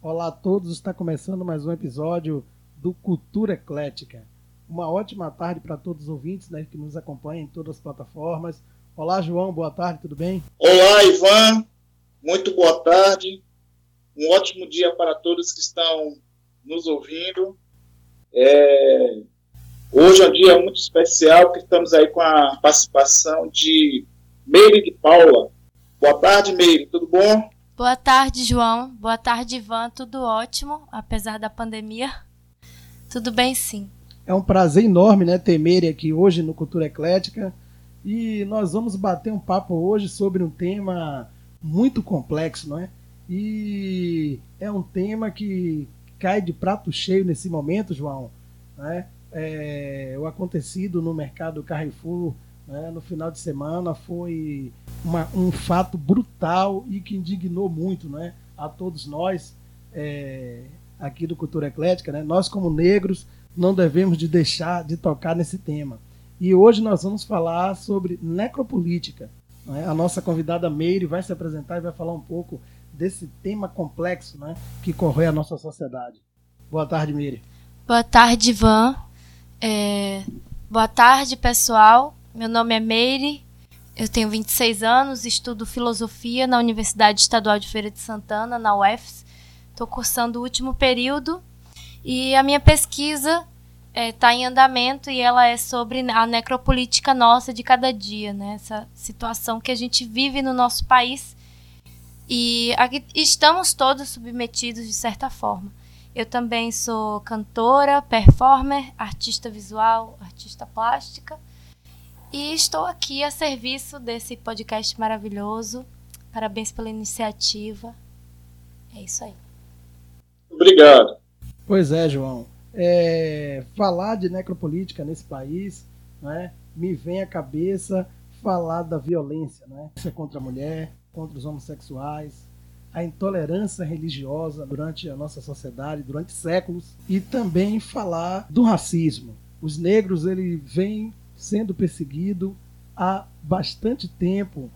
Olá a todos, está começando mais um episódio do Cultura Eclética. Uma ótima tarde para todos os ouvintes né, que nos acompanham em todas as plataformas. Olá, João, boa tarde, tudo bem? Olá, Ivan, muito boa tarde. Um ótimo dia para todos que estão nos ouvindo. É... Hoje é um dia muito especial que estamos aí com a participação de Meire de Paula. Boa tarde, Meire, tudo bom? Boa tarde, João. Boa tarde, Ivan. Tudo ótimo, apesar da pandemia. Tudo bem, sim. É um prazer enorme, né, ter Meire aqui hoje no Cultura Eclética. E nós vamos bater um papo hoje sobre um tema muito complexo, não é? E é um tema que cai de prato cheio nesse momento, João. Né? É, o acontecido no mercado Carrefour né, no final de semana foi uma, um fato brutal e que indignou muito né, a todos nós é, aqui do Cultura Eclética. Né, nós, como negros, não devemos de deixar de tocar nesse tema. E hoje nós vamos falar sobre necropolítica. Né? A nossa convidada Meire vai se apresentar e vai falar um pouco desse tema complexo né, que corrói a nossa sociedade. Boa tarde, Meire. Boa tarde, Ivan. É... Boa tarde, pessoal. Meu nome é Meire, eu tenho 26 anos, estudo filosofia na Universidade Estadual de Feira de Santana, na UFS. Estou cursando o último período e a minha pesquisa está é, tá em andamento e ela é sobre a necropolítica nossa de cada dia, né? essa situação que a gente vive no nosso país e aqui estamos todos submetidos de certa forma. Eu também sou cantora, performer, artista visual, artista plástica e estou aqui a serviço desse podcast maravilhoso. Parabéns pela iniciativa. É isso aí. Obrigado. Pois é, João. É, falar de necropolítica nesse país né, me vem à cabeça falar da violência né, contra a mulher, contra os homossexuais, a intolerância religiosa durante a nossa sociedade, durante séculos, e também falar do racismo. Os negros ele vêm sendo perseguido há bastante tempo,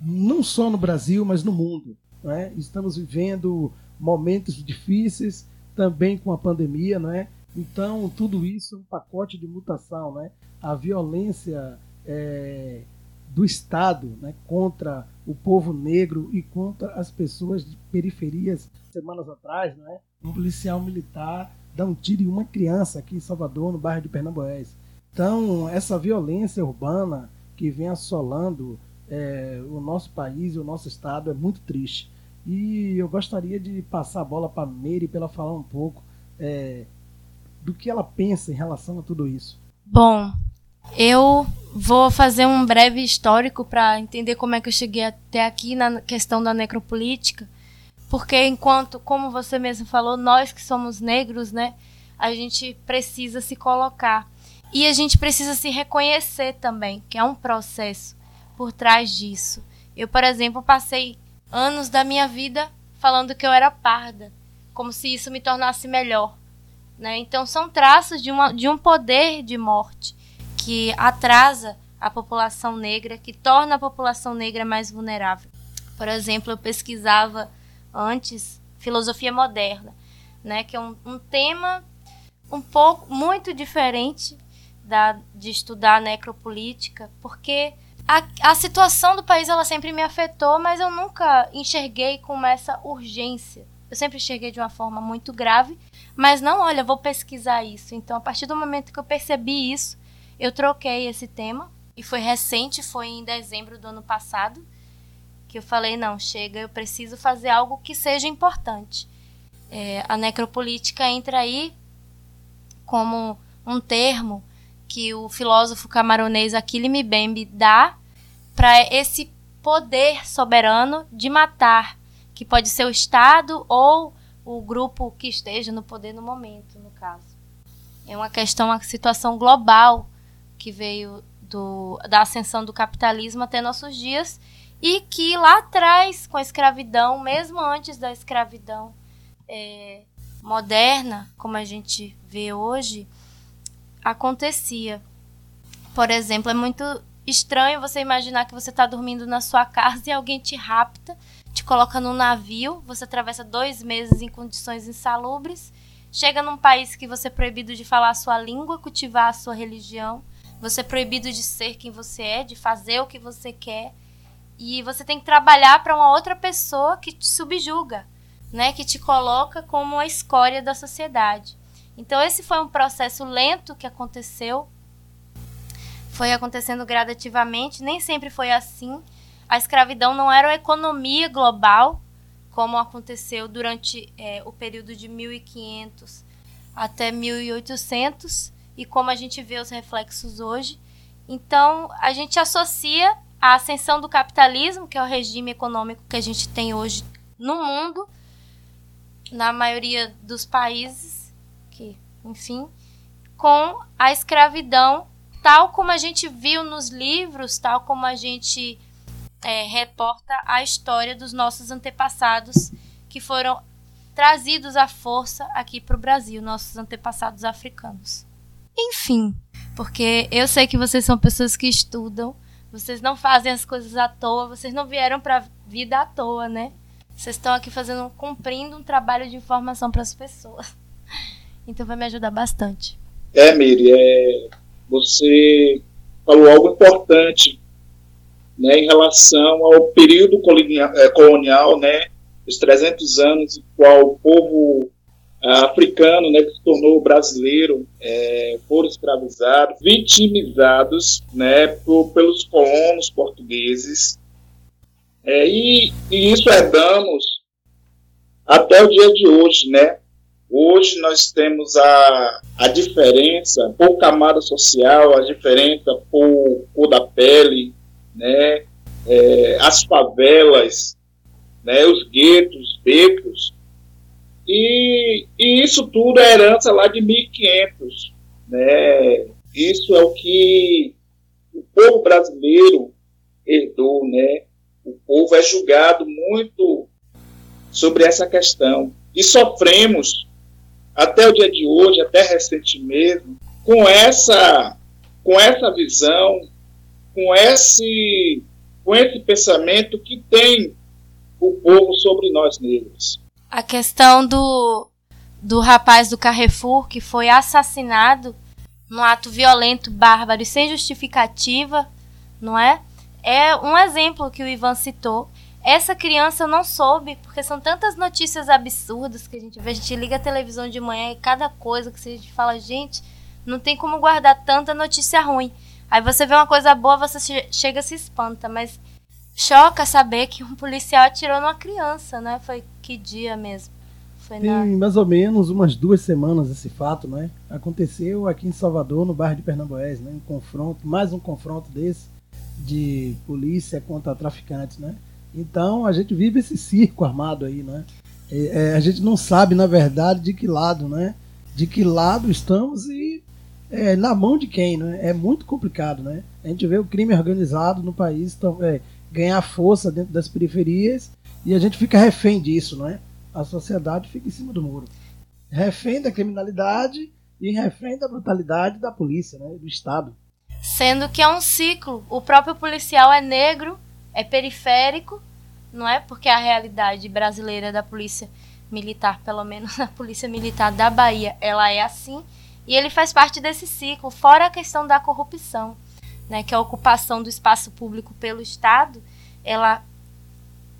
não só no Brasil, mas no mundo. É? Estamos vivendo momentos difíceis, também com a pandemia, não é? Então, tudo isso é um pacote de mutação. Né? A violência é, do Estado né, contra o povo negro e contra as pessoas de periferias. Semanas atrás, né, um policial militar dá um tiro em uma criança aqui em Salvador, no bairro de Pernambués. Então, essa violência urbana que vem assolando é, o nosso país e o nosso estado é muito triste. E eu gostaria de passar a bola para a Meire para ela falar um pouco é, do que ela pensa em relação a tudo isso. Bom, eu vou fazer um breve histórico para entender como é que eu cheguei até aqui na questão da necropolítica, porque enquanto, como você mesmo falou, nós que somos negros, né, a gente precisa se colocar e a gente precisa se reconhecer também, que é um processo por trás disso. Eu, por exemplo, passei anos da minha vida falando que eu era parda, como se isso me tornasse melhor. Né? Então, são traços de, uma, de um poder de morte que atrasa a população negra, que torna a população negra mais vulnerável. Por exemplo, eu pesquisava antes filosofia moderna, né, que é um, um tema um pouco muito diferente da, de estudar necropolítica, porque a, a situação do país ela sempre me afetou, mas eu nunca enxerguei com essa urgência. Eu sempre enxerguei de uma forma muito grave, mas não, olha, vou pesquisar isso. Então, a partir do momento que eu percebi isso, eu troquei esse tema e foi recente, foi em dezembro do ano passado, que eu falei, não, chega, eu preciso fazer algo que seja importante. É, a necropolítica entra aí como um termo que o filósofo camaronês Achille Mbembe dá para esse poder soberano de matar, que pode ser o Estado ou o grupo que esteja no poder no momento, no caso. É uma questão, uma situação global que veio do, da ascensão do capitalismo até nossos dias e que lá atrás, com a escravidão, mesmo antes da escravidão é, moderna, como a gente vê hoje, acontecia. Por exemplo, é muito estranho você imaginar que você está dormindo na sua casa e alguém te rapta, te coloca num navio, você atravessa dois meses em condições insalubres, chega num país que você é proibido de falar a sua língua, cultivar a sua religião, você é proibido de ser quem você é, de fazer o que você quer, e você tem que trabalhar para uma outra pessoa que te subjuga, né, que te coloca como a escória da sociedade. Então esse foi um processo lento que aconteceu, foi acontecendo gradativamente, nem sempre foi assim. A escravidão não era uma economia global, como aconteceu durante é, o período de 1500 até 1800 e como a gente vê os reflexos hoje. Então, a gente associa a ascensão do capitalismo, que é o regime econômico que a gente tem hoje no mundo, na maioria dos países, enfim, com a escravidão, tal como a gente viu nos livros, tal como a gente é, reporta a história dos nossos antepassados que foram trazidos à força aqui para o Brasil, nossos antepassados africanos. Enfim, porque eu sei que vocês são pessoas que estudam, vocês não fazem as coisas à toa, vocês não vieram para a vida à toa, né? Vocês estão aqui fazendo, cumprindo um trabalho de informação para as pessoas. Então vai me ajudar bastante. É, Miri, é, você falou algo importante né, em relação ao período colonial, é, colonial né, os 300 anos, em qual o povo africano, né, que se tornou brasileiro, é, foram escravizados, vitimizados, né, por, pelos colonos portugueses, é, e, e, isso herdamos até o dia de hoje, né? Hoje nós temos a, a diferença por camada social, a diferença por cor da pele, né? É, as favelas, né? os guetos, os becos, e, e isso tudo é herança lá de 1500. Né? Isso é o que o povo brasileiro herdou. Né? O povo é julgado muito sobre essa questão. E sofremos, até o dia de hoje, até recentemente mesmo, com essa, com essa visão, com esse, com esse pensamento que tem o povo sobre nós negros a questão do, do rapaz do Carrefour que foi assassinado num ato violento, bárbaro e sem justificativa, não é? É um exemplo que o Ivan citou. Essa criança não soube, porque são tantas notícias absurdas que a gente vê. A gente liga a televisão de manhã e cada coisa que a gente fala, gente, não tem como guardar tanta notícia ruim. Aí você vê uma coisa boa, você chega e se espanta, mas choca saber que um policial atirou numa criança, né? Foi que dia mesmo? Foi Tem na... mais ou menos umas duas semanas esse fato, né? Aconteceu aqui em Salvador, no bairro de Pernambués, né? Um confronto, mais um confronto desse de polícia contra traficantes, né? Então a gente vive esse circo armado aí, né? É, é, a gente não sabe, na verdade, de que lado, né? De que lado estamos e é, na mão de quem, né? É muito complicado, né? A gente vê o crime organizado no país, então, é, ganhar força dentro das periferias e a gente fica refém disso, não é? A sociedade fica em cima do muro. Refém da criminalidade e refém da brutalidade da polícia, né? do Estado. Sendo que é um ciclo. O próprio policial é negro, é periférico, não é? Porque a realidade brasileira da polícia militar, pelo menos a polícia militar da Bahia, ela é assim. E ele faz parte desse ciclo, fora a questão da corrupção né, que é a ocupação do espaço público pelo Estado, ela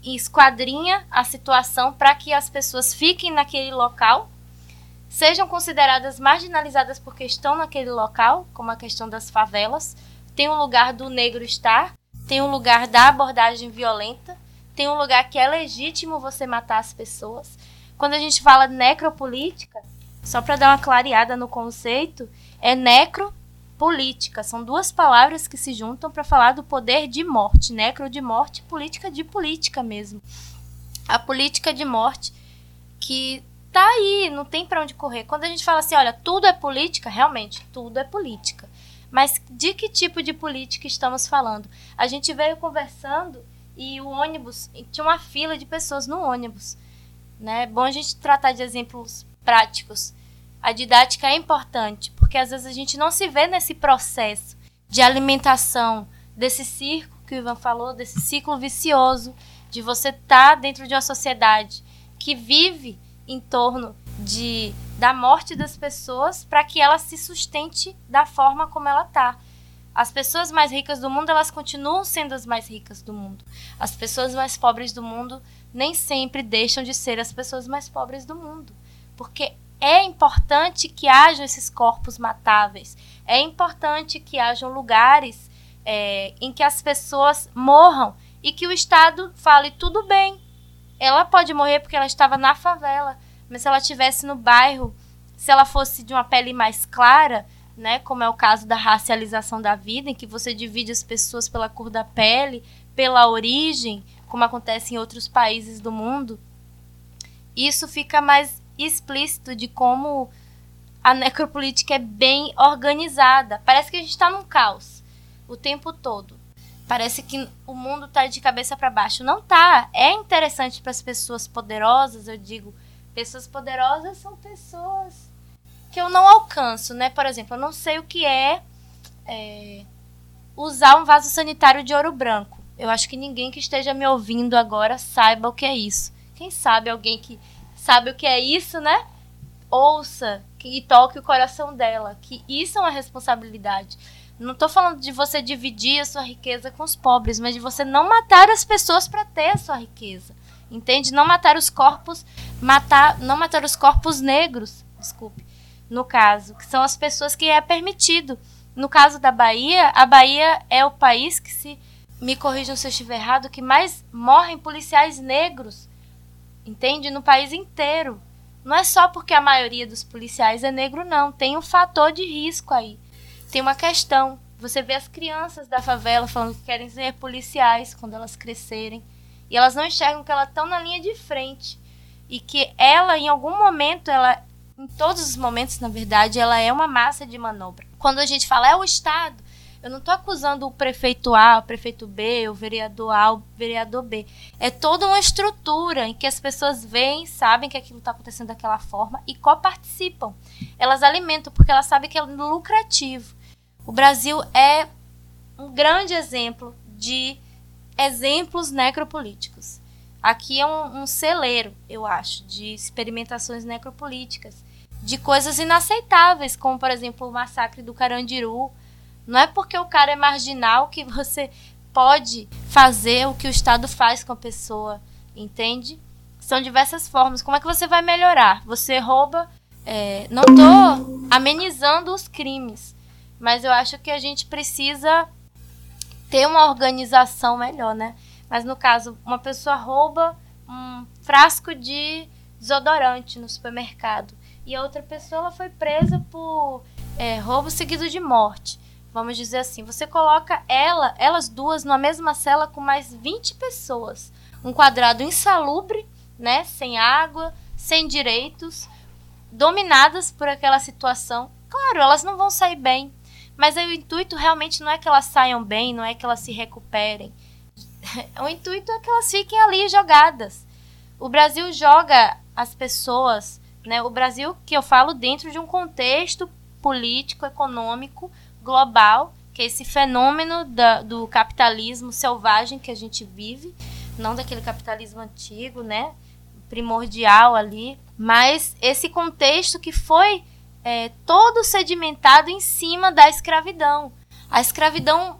esquadrinha a situação para que as pessoas fiquem naquele local, sejam consideradas marginalizadas porque estão naquele local, como a questão das favelas, tem um lugar do negro estar, tem um lugar da abordagem violenta, tem um lugar que é legítimo você matar as pessoas. Quando a gente fala necropolítica, só para dar uma clareada no conceito, é necro política. São duas palavras que se juntam para falar do poder de morte, necro de morte, política de política mesmo. A política de morte que tá aí, não tem para onde correr. Quando a gente fala assim, olha, tudo é política, realmente, tudo é política. Mas de que tipo de política estamos falando? A gente veio conversando e o ônibus, tinha uma fila de pessoas no ônibus. Né? É bom a gente tratar de exemplos práticos. A didática é importante, porque às vezes a gente não se vê nesse processo de alimentação desse circo que o Ivan falou, desse ciclo vicioso de você estar tá dentro de uma sociedade que vive em torno de da morte das pessoas para que ela se sustente da forma como ela está. As pessoas mais ricas do mundo, elas continuam sendo as mais ricas do mundo. As pessoas mais pobres do mundo nem sempre deixam de ser as pessoas mais pobres do mundo. Porque é importante que hajam esses corpos matáveis. É importante que hajam lugares é, em que as pessoas morram e que o Estado fale tudo bem. Ela pode morrer porque ela estava na favela, mas se ela estivesse no bairro, se ela fosse de uma pele mais clara, né, como é o caso da racialização da vida, em que você divide as pessoas pela cor da pele, pela origem, como acontece em outros países do mundo, isso fica mais explícito de como a necropolítica é bem organizada. Parece que a gente está num caos o tempo todo. Parece que o mundo está de cabeça para baixo. Não tá. É interessante para as pessoas poderosas, eu digo, pessoas poderosas são pessoas que eu não alcanço, né? Por exemplo, eu não sei o que é, é usar um vaso sanitário de ouro branco. Eu acho que ninguém que esteja me ouvindo agora saiba o que é isso. Quem sabe alguém que sabe o que é isso, né? Ouça e toque o coração dela, que isso é uma responsabilidade. Não estou falando de você dividir a sua riqueza com os pobres, mas de você não matar as pessoas para ter a sua riqueza. Entende? Não matar os corpos, matar, não matar os corpos negros, desculpe, no caso, que são as pessoas que é permitido. No caso da Bahia, a Bahia é o país que se me corrijam se eu estiver errado, que mais morrem policiais negros entende? No país inteiro. Não é só porque a maioria dos policiais é negro, não. Tem um fator de risco aí. Tem uma questão. Você vê as crianças da favela falando que querem ser policiais quando elas crescerem. E elas não enxergam que elas estão na linha de frente. E que ela, em algum momento, ela. Em todos os momentos, na verdade, ela é uma massa de manobra. Quando a gente fala é o Estado, eu não estou acusando o prefeito A, o prefeito B, o vereador A, o vereador B. É toda uma estrutura em que as pessoas veem, sabem que aquilo está acontecendo daquela forma e coparticipam. Elas alimentam porque elas sabem que é lucrativo. O Brasil é um grande exemplo de exemplos necropolíticos. Aqui é um, um celeiro, eu acho, de experimentações necropolíticas, de coisas inaceitáveis, como, por exemplo, o massacre do Carandiru, não é porque o cara é marginal que você pode fazer o que o Estado faz com a pessoa, entende? São diversas formas. Como é que você vai melhorar? Você rouba. É, não estou amenizando os crimes, mas eu acho que a gente precisa ter uma organização melhor, né? Mas no caso, uma pessoa rouba um frasco de desodorante no supermercado e a outra pessoa ela foi presa por é, roubo seguido de morte vamos dizer assim, você coloca ela, elas duas numa mesma cela com mais 20 pessoas. Um quadrado insalubre, né, sem água, sem direitos, dominadas por aquela situação. Claro, elas não vão sair bem, mas o intuito realmente não é que elas saiam bem, não é que elas se recuperem. O intuito é que elas fiquem ali jogadas. O Brasil joga as pessoas, né? O Brasil que eu falo dentro de um contexto político, econômico global, que é esse fenômeno da, do capitalismo selvagem que a gente vive, não daquele capitalismo antigo, né? Primordial ali, mas esse contexto que foi é, todo sedimentado em cima da escravidão. A escravidão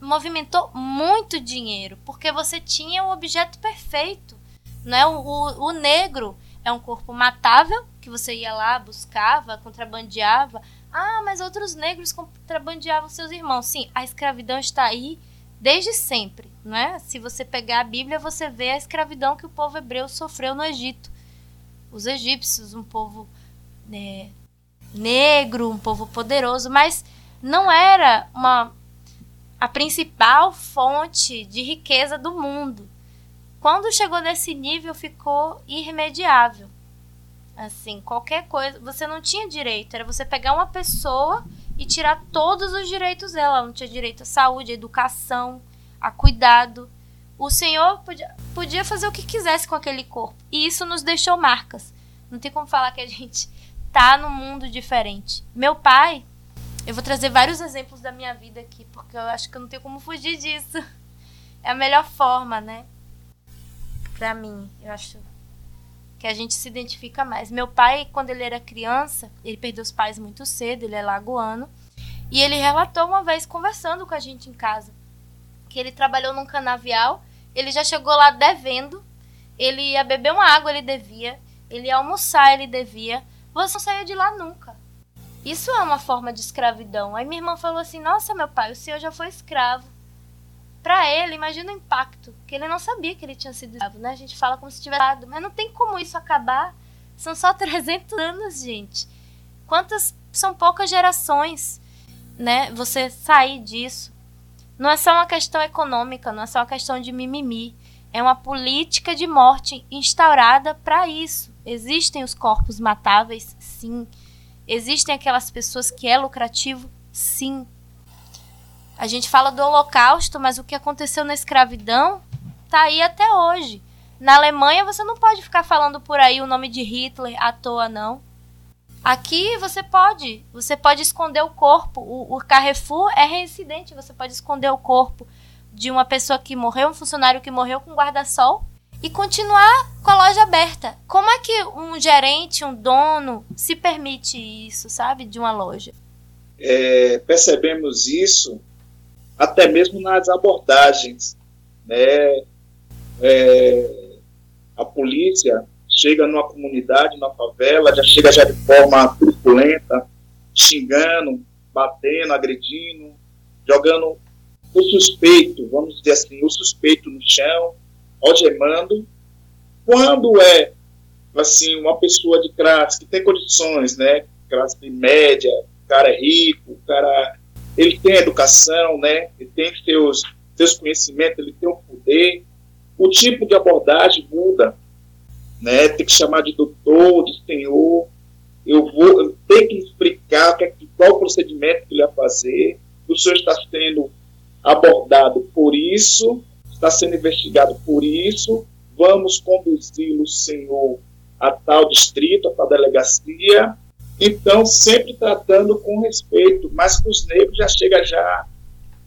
movimentou muito dinheiro, porque você tinha o objeto perfeito. Né? O, o, o negro é um corpo matável, que você ia lá, buscava, contrabandeava. Ah, mas outros negros contrabandeavam seus irmãos. Sim, a escravidão está aí desde sempre, não é? Se você pegar a Bíblia, você vê a escravidão que o povo hebreu sofreu no Egito. Os egípcios, um povo né, negro, um povo poderoso, mas não era uma a principal fonte de riqueza do mundo. Quando chegou nesse nível, ficou irremediável. Assim, qualquer coisa, você não tinha direito, era você pegar uma pessoa e tirar todos os direitos dela. Ela não tinha direito à saúde, à educação, a cuidado. O Senhor podia, podia fazer o que quisesse com aquele corpo. E isso nos deixou marcas. Não tem como falar que a gente tá num mundo diferente. Meu pai, eu vou trazer vários exemplos da minha vida aqui, porque eu acho que eu não tenho como fugir disso. É a melhor forma, né? Para mim. Eu acho que a gente se identifica mais. Meu pai, quando ele era criança, ele perdeu os pais muito cedo, ele é lagoano, e ele relatou uma vez conversando com a gente em casa que ele trabalhou num canavial, ele já chegou lá devendo, ele ia beber uma água, ele devia, ele ia almoçar, ele devia. Você não saía de lá nunca. Isso é uma forma de escravidão. Aí minha irmã falou assim: Nossa, meu pai, o senhor já foi escravo. Para ele, imagina o impacto, que ele não sabia que ele tinha sido escravo, né? A gente fala como se tivesse dado, mas não tem como isso acabar. São só 300 anos, gente. Quantas são poucas gerações, né? Você sair disso. Não é só uma questão econômica, não é só uma questão de mimimi. É uma política de morte instaurada para isso. Existem os corpos matáveis, sim. Existem aquelas pessoas que é lucrativo, sim. A gente fala do Holocausto, mas o que aconteceu na escravidão tá aí até hoje. Na Alemanha você não pode ficar falando por aí o nome de Hitler à toa, não. Aqui você pode, você pode esconder o corpo. O, o Carrefour é reincidente, você pode esconder o corpo de uma pessoa que morreu, um funcionário que morreu com guarda-sol e continuar com a loja aberta. Como é que um gerente, um dono se permite isso, sabe, de uma loja? É, percebemos isso até mesmo nas abordagens, né? É, a polícia chega numa comunidade, numa favela, já chega já de forma truculenta, xingando, batendo, agredindo, jogando o suspeito, vamos dizer assim, o suspeito no chão, algemando. Quando é assim uma pessoa de classe que tem condições, né, classe média, o cara é rico, o cara ele tem educação, né, ele tem seus seus conhecimentos, ele tem o poder, o tipo de abordagem muda né? Tem que chamar de doutor, de senhor. Eu vou eu tenho que explicar que, qual o procedimento que ele vai fazer. O senhor está sendo abordado por isso, está sendo investigado por isso. Vamos conduzi-lo, senhor, a tal distrito, a tal delegacia. Então, sempre tratando com respeito, mas com os negros já chega já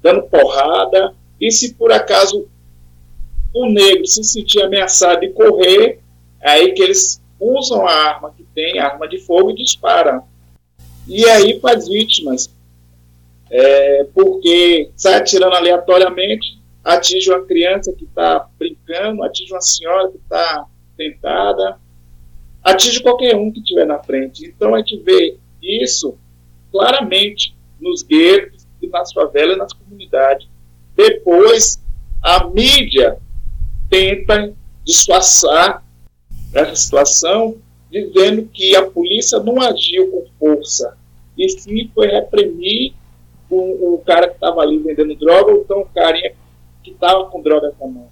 dando porrada. E se por acaso o negro se sentir ameaçado e correr, é aí que eles usam a arma que tem, arma de fogo, e disparam. E aí faz vítimas. É, porque sai atirando aleatoriamente, atinge uma criança que está brincando, atinge uma senhora que está tentada, atinge qualquer um que estiver na frente. Então a gente vê isso claramente nos guetos e nas favelas nas comunidades. Depois, a mídia tenta disfarçar essa situação, dizendo que a polícia não agiu com força, e sim foi reprimir o, o cara que estava ali vendendo droga, ou então o carinha que estava com droga na mão.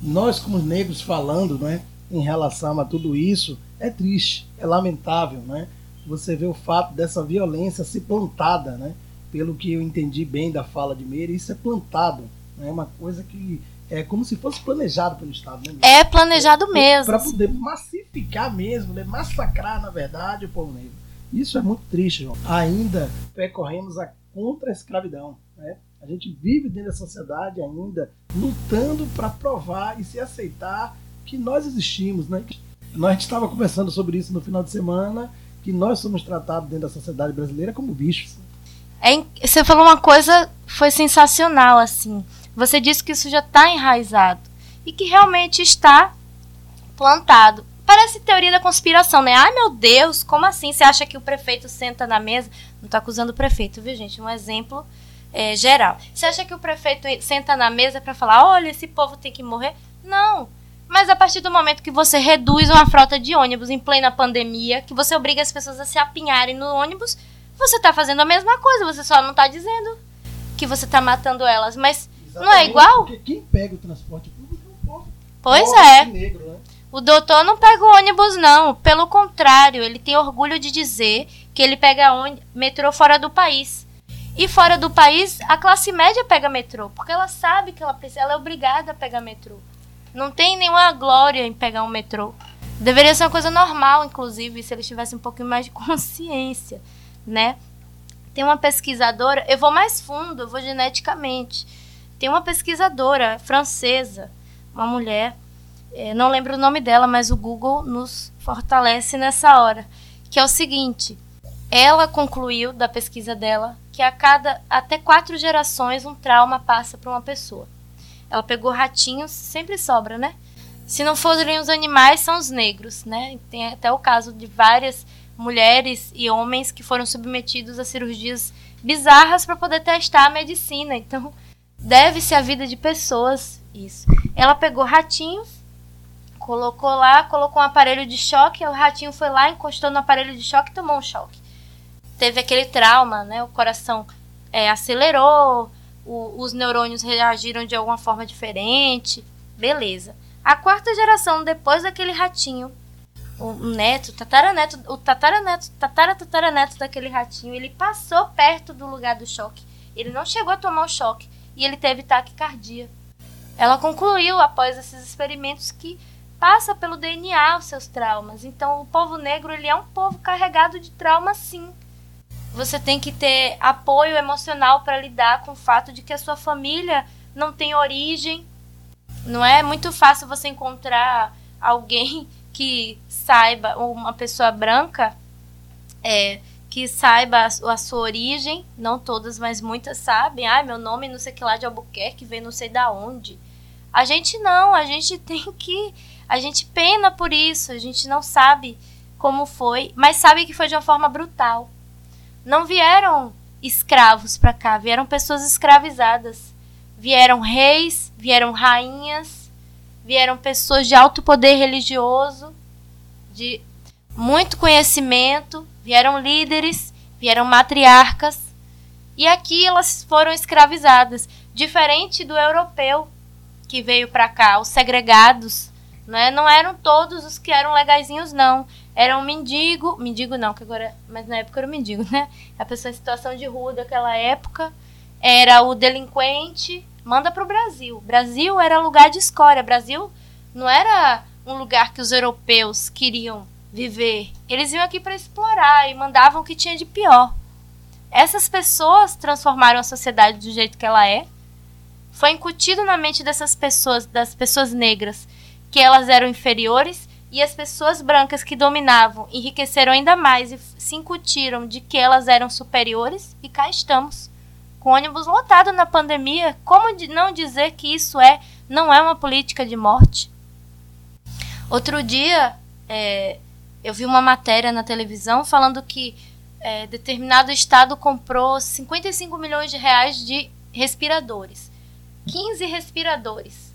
Nós, como negros, falando né, em relação a tudo isso, é triste, é lamentável, né? Você vê o fato dessa violência ser plantada, né? Pelo que eu entendi bem da fala de Meire, isso é plantado. É né? uma coisa que é como se fosse planejado pelo Estado. Né? É planejado é, mesmo. Para poder massificar mesmo, né? massacrar, na verdade, o povo negro. Isso é muito triste, João. Ainda percorremos a contra a escravidão. Né? A gente vive dentro da sociedade ainda lutando para provar e se aceitar que nós existimos. Né? Nós estava conversando sobre isso no final de semana, que nós somos tratados dentro da sociedade brasileira como bichos. É, você falou uma coisa, foi sensacional, assim. Você disse que isso já está enraizado e que realmente está plantado. Parece teoria da conspiração, né? Ai meu Deus, como assim? Você acha que o prefeito senta na mesa? Não estou acusando o prefeito, viu, gente? Um exemplo é, geral. Você acha que o prefeito senta na mesa para falar: olha, esse povo tem que morrer? Não. Mas a partir do momento que você reduz uma frota de ônibus em plena pandemia, que você obriga as pessoas a se apinharem no ônibus, você está fazendo a mesma coisa, você só não está dizendo que você está matando elas. Mas não é igual? Porque quem pega o transporte público é o povo. Pois é. Negro, né? O doutor não pega o ônibus, não. Pelo contrário, ele tem orgulho de dizer que ele pega metrô fora do país. E fora do país, a classe média pega metrô, porque ela sabe que ela precisa, ela é obrigada a pegar metrô. Não tem nenhuma glória em pegar um metrô. Deveria ser uma coisa normal, inclusive, se eles tivessem um pouquinho mais de consciência, né? Tem uma pesquisadora, eu vou mais fundo, eu vou geneticamente. Tem uma pesquisadora francesa, uma mulher, é, não lembro o nome dela, mas o Google nos fortalece nessa hora, que é o seguinte: ela concluiu da pesquisa dela que a cada até quatro gerações um trauma passa para uma pessoa. Ela pegou ratinhos, sempre sobra, né? Se não forem os animais, são os negros, né? Tem até o caso de várias mulheres e homens que foram submetidos a cirurgias bizarras para poder testar a medicina. Então, deve-se à vida de pessoas isso. Ela pegou ratinhos, colocou lá, colocou um aparelho de choque, o ratinho foi lá, encostou no aparelho de choque e tomou um choque. Teve aquele trauma, né? O coração é, acelerou, o, os neurônios reagiram de alguma forma diferente. Beleza. A quarta geração, depois daquele ratinho, o neto, tataraneto, o tataraneto, tataratataraneto daquele ratinho, ele passou perto do lugar do choque. Ele não chegou a tomar o choque e ele teve taquicardia. Ela concluiu após esses experimentos que passa pelo DNA os seus traumas. Então, o povo negro ele é um povo carregado de trauma, sim. Você tem que ter apoio emocional para lidar com o fato de que a sua família não tem origem. Não é muito fácil você encontrar alguém que saiba, uma pessoa branca, é, que saiba a, sua origem, não todas, mas muitas sabem. Ah, meu nome não sei que lá de Albuquerque, vem não sei da onde. A gente não, a gente tem que. A gente pena por isso, a gente não sabe como foi, mas sabe que foi de uma forma brutal. Não vieram escravos para cá, vieram pessoas escravizadas. Vieram reis, vieram rainhas, vieram pessoas de alto poder religioso, de muito conhecimento, vieram líderes, vieram matriarcas, e aqui elas foram escravizadas, diferente do europeu que veio para cá, os segregados, né? Não eram todos os que eram legaisinhos não, eram mendigo, mendigo não, que agora, mas na época era o mendigo, né? A pessoa em situação de rua daquela época, era o delinquente, manda para o Brasil. Brasil era lugar de escória, Brasil não era um lugar que os europeus queriam viver. Eles iam aqui para explorar e mandavam o que tinha de pior. Essas pessoas transformaram a sociedade do jeito que ela é. Foi incutido na mente dessas pessoas, das pessoas negras, que elas eram inferiores e as pessoas brancas que dominavam enriqueceram ainda mais e se incutiram de que elas eram superiores e cá estamos. Com ônibus lotado na pandemia, como não dizer que isso é não é uma política de morte? Outro dia, é, eu vi uma matéria na televisão falando que é, determinado estado comprou 55 milhões de reais de respiradores. 15 respiradores.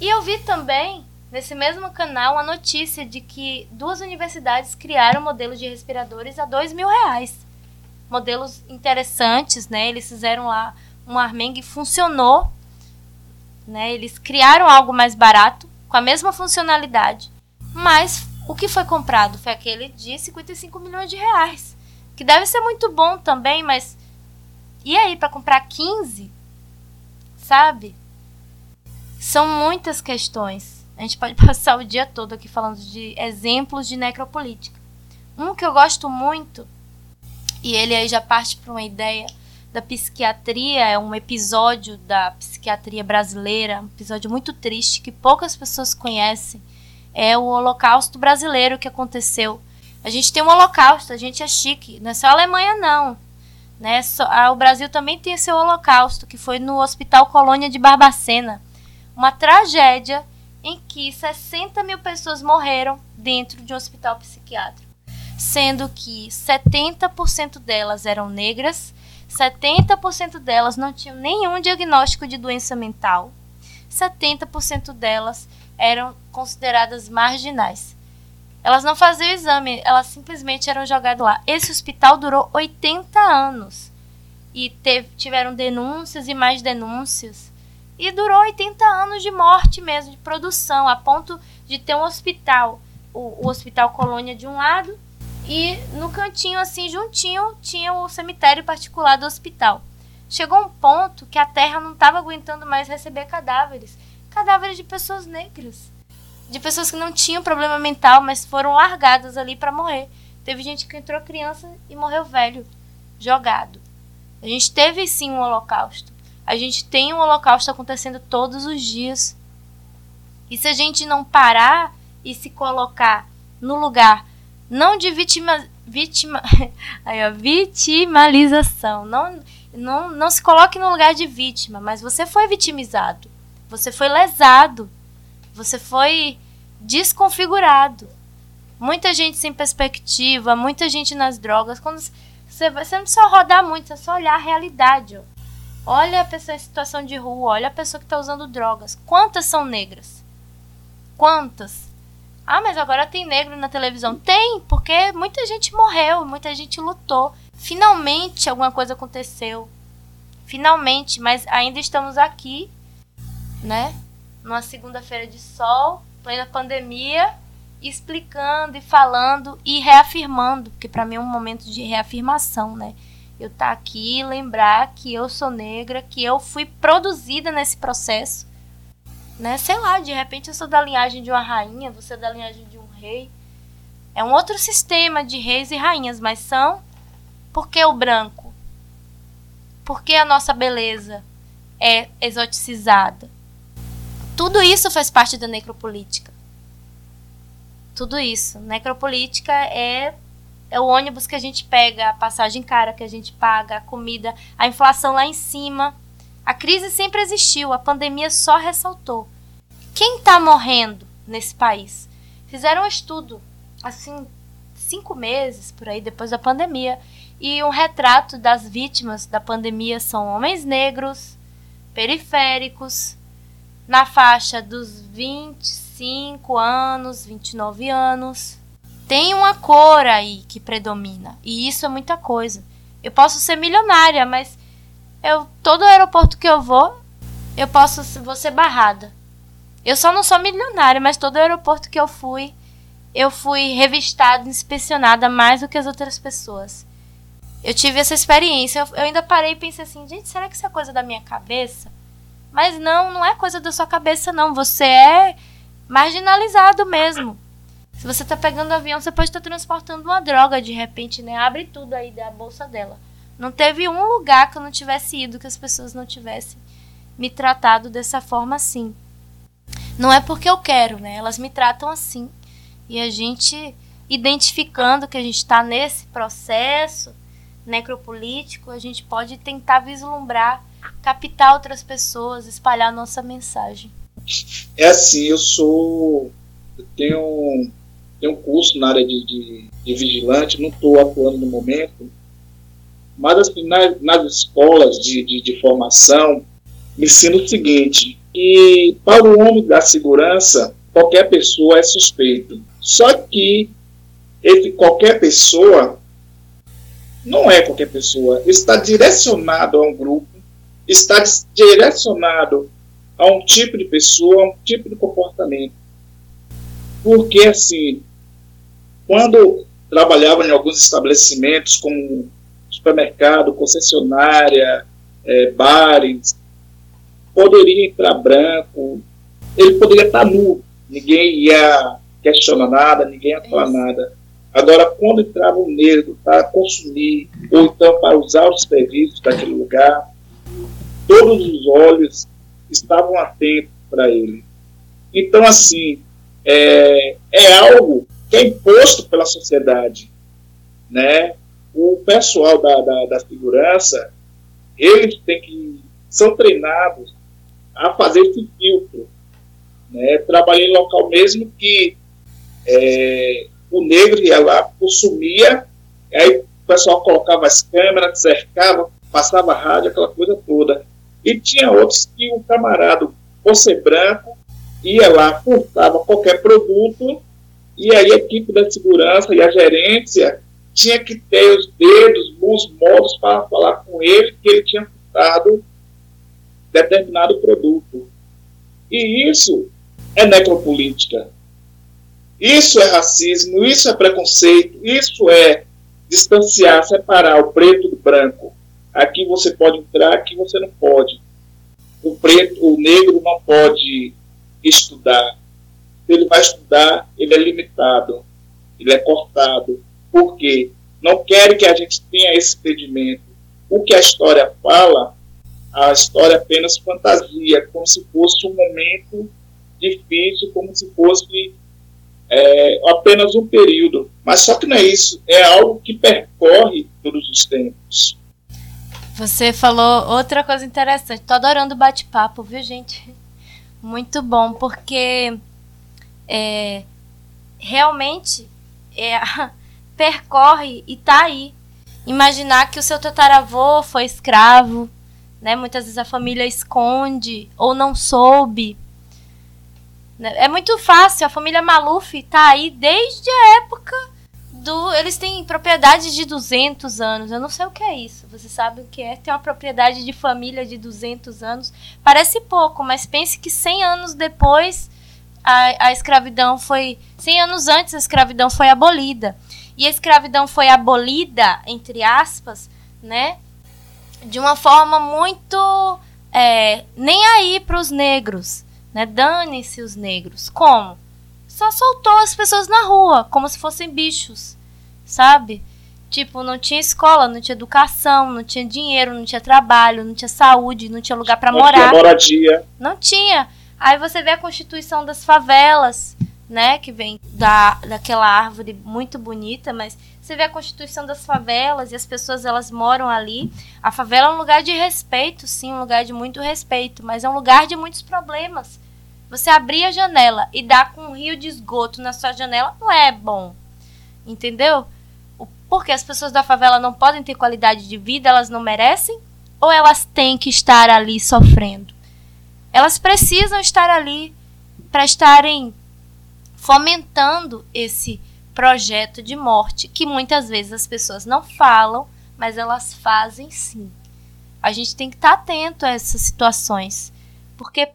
E eu vi também, nesse mesmo canal, a notícia de que duas universidades criaram modelos de respiradores a 2 mil reais. Modelos interessantes, né? Eles fizeram lá um armengue funcionou. Né? Eles criaram algo mais barato com a mesma funcionalidade, mas o que foi comprado foi aquele de 55 milhões de reais, que deve ser muito bom também, mas e aí para comprar 15? Sabe? São muitas questões. A gente pode passar o dia todo aqui falando de exemplos de necropolítica. Um que eu gosto muito, e ele aí já parte para uma ideia da psiquiatria, é um episódio da psiquiatria brasileira, um episódio muito triste que poucas pessoas conhecem. É o Holocausto brasileiro que aconteceu. A gente tem um Holocausto, a gente é chique, não é só a Alemanha não. Né? Só, a, o Brasil também tem seu Holocausto, que foi no Hospital Colônia de Barbacena. Uma tragédia em que 60 mil pessoas morreram dentro de um hospital psiquiátrico, sendo que 70% delas eram negras 70% delas não tinham nenhum diagnóstico de doença mental. 70% delas eram consideradas marginais. Elas não faziam exame, elas simplesmente eram jogadas lá. Esse hospital durou 80 anos. E teve, tiveram denúncias e mais denúncias. E durou 80 anos de morte mesmo, de produção, a ponto de ter um hospital, o, o Hospital Colônia de um lado e no cantinho, assim, juntinho, tinha o cemitério particular do hospital. Chegou um ponto que a terra não estava aguentando mais receber cadáveres cadáveres de pessoas negras. De pessoas que não tinham problema mental, mas foram largadas ali para morrer. Teve gente que entrou criança e morreu velho, jogado. A gente teve sim um holocausto. A gente tem um holocausto acontecendo todos os dias. E se a gente não parar e se colocar no lugar não de vítima, vítima, aí, ó, vitimalização, não, não, não se coloque no lugar de vítima, mas você foi vitimizado, você foi lesado, você foi desconfigurado. Muita gente sem perspectiva, muita gente nas drogas. Quando você, você não precisa rodar muito, é só olhar a realidade. Ó. Olha a pessoa em situação de rua, olha a pessoa que está usando drogas. Quantas são negras? Quantas? Ah, mas agora tem negro na televisão. Tem, porque muita gente morreu, muita gente lutou. Finalmente alguma coisa aconteceu. Finalmente, mas ainda estamos aqui, né? Numa segunda-feira de sol, plena pandemia, explicando e falando e reafirmando, porque para mim é um momento de reafirmação, né? Eu estar tá aqui, lembrar que eu sou negra, que eu fui produzida nesse processo né? Sei lá, de repente eu sou da linhagem de uma rainha, você é da linhagem de um rei. É um outro sistema de reis e rainhas, mas são por que o branco? Por que a nossa beleza é exoticizada? Tudo isso faz parte da necropolítica. Tudo isso. Necropolítica é é o ônibus que a gente pega, a passagem cara que a gente paga, a comida, a inflação lá em cima a crise sempre existiu, a pandemia só ressaltou. Quem está morrendo nesse país? Fizeram um estudo, assim, cinco meses por aí depois da pandemia, e um retrato das vítimas da pandemia são homens negros, periféricos, na faixa dos 25 anos, 29 anos. Tem uma cor aí que predomina, e isso é muita coisa. Eu posso ser milionária, mas eu todo aeroporto que eu vou, eu posso vou ser barrada. Eu só não sou milionária, mas todo aeroporto que eu fui, eu fui revistada, inspecionada mais do que as outras pessoas. Eu tive essa experiência. Eu, eu ainda parei e pensei assim, gente, será que isso é coisa da minha cabeça? Mas não, não é coisa da sua cabeça, não. Você é marginalizado mesmo. Se você tá pegando avião, você pode estar tá transportando uma droga de repente, né? Abre tudo aí da bolsa dela. Não teve um lugar que eu não tivesse ido que as pessoas não tivessem me tratado dessa forma assim. Não é porque eu quero, né? Elas me tratam assim. E a gente, identificando que a gente está nesse processo necropolítico, a gente pode tentar vislumbrar, captar outras pessoas, espalhar nossa mensagem. É assim, eu sou. Eu tenho, tenho um curso na área de, de, de vigilante, não estou atuando no momento, mas assim, nas, nas escolas de, de, de formação, me ensina o seguinte, que para o homem da segurança, qualquer pessoa é suspeito. Só que esse qualquer pessoa não é qualquer pessoa, está direcionado a um grupo, está direcionado a um tipo de pessoa, a um tipo de comportamento. Porque assim, quando trabalhava em alguns estabelecimentos como supermercado, concessionária, é, bares, poderia entrar branco, ele poderia estar nu, ninguém ia questionar nada, ninguém ia falar nada. Agora, quando entrava um negro para consumir, ou então para usar os serviços daquele lugar, todos os olhos estavam atentos para ele. Então, assim, é, é algo que é imposto pela sociedade, né? o pessoal da, da, da segurança, eles têm que, são treinados a fazer esse filtro. Né? Trabalhei em local mesmo que é, o negro ia lá, consumia, aí o pessoal colocava as câmeras, cercava, passava rádio, aquela coisa toda. E tinha outros que o camarada, por ser branco, ia lá, furtava qualquer produto, e aí a equipe da segurança e a gerência tinha que ter os dedos, bons modos para falar com ele que ele tinha furtado determinado produto. E isso é necropolítica. Isso é racismo, isso é preconceito, isso é distanciar, separar o preto do branco. Aqui você pode entrar, aqui você não pode. O preto, o negro não pode estudar. Ele vai estudar, ele é limitado, ele é cortado, porque não querem que a gente tenha esse entendimento. O que a história fala, a história é apenas fantasia, como se fosse um momento difícil, como se fosse é, apenas um período. Mas só que não é isso, é algo que percorre todos os tempos. Você falou outra coisa interessante. Tô adorando o bate-papo, viu, gente? Muito bom, porque é, realmente é, percorre e tá aí. Imaginar que o seu tataravô foi escravo, né? Muitas vezes a família esconde ou não soube. Né? É muito fácil, a família Maluf tá aí desde a época do. Eles têm propriedade de 200 anos. Eu não sei o que é isso. Você sabe o que é ter uma propriedade de família de 200 anos? Parece pouco, mas pense que 100 anos depois a, a escravidão foi. 100 anos antes a escravidão foi abolida. E a escravidão foi abolida, entre aspas, né? De uma forma muito. É, nem aí para os negros. Né? Dane-se os negros. Como? Só soltou as pessoas na rua, como se fossem bichos. Sabe? Tipo, não tinha escola, não tinha educação, não tinha dinheiro, não tinha trabalho, não tinha saúde, não tinha lugar para morar. Não tinha moradia. Não tinha. Aí você vê a constituição das favelas, né, que vem da, daquela árvore muito bonita, mas você vê a constituição das favelas e as pessoas elas moram ali. A favela é um lugar de respeito, sim, um lugar de muito respeito, mas é um lugar de muitos problemas. Você abrir a janela e dar com um rio de esgoto na sua janela não é bom. Entendeu? Porque as pessoas da favela não podem ter qualidade de vida, elas não merecem? Ou elas têm que estar ali sofrendo? Elas precisam estar ali para estarem fomentando esse projeto de morte que muitas vezes as pessoas não falam, mas elas fazem sim. A gente tem que estar tá atento a essas situações, porque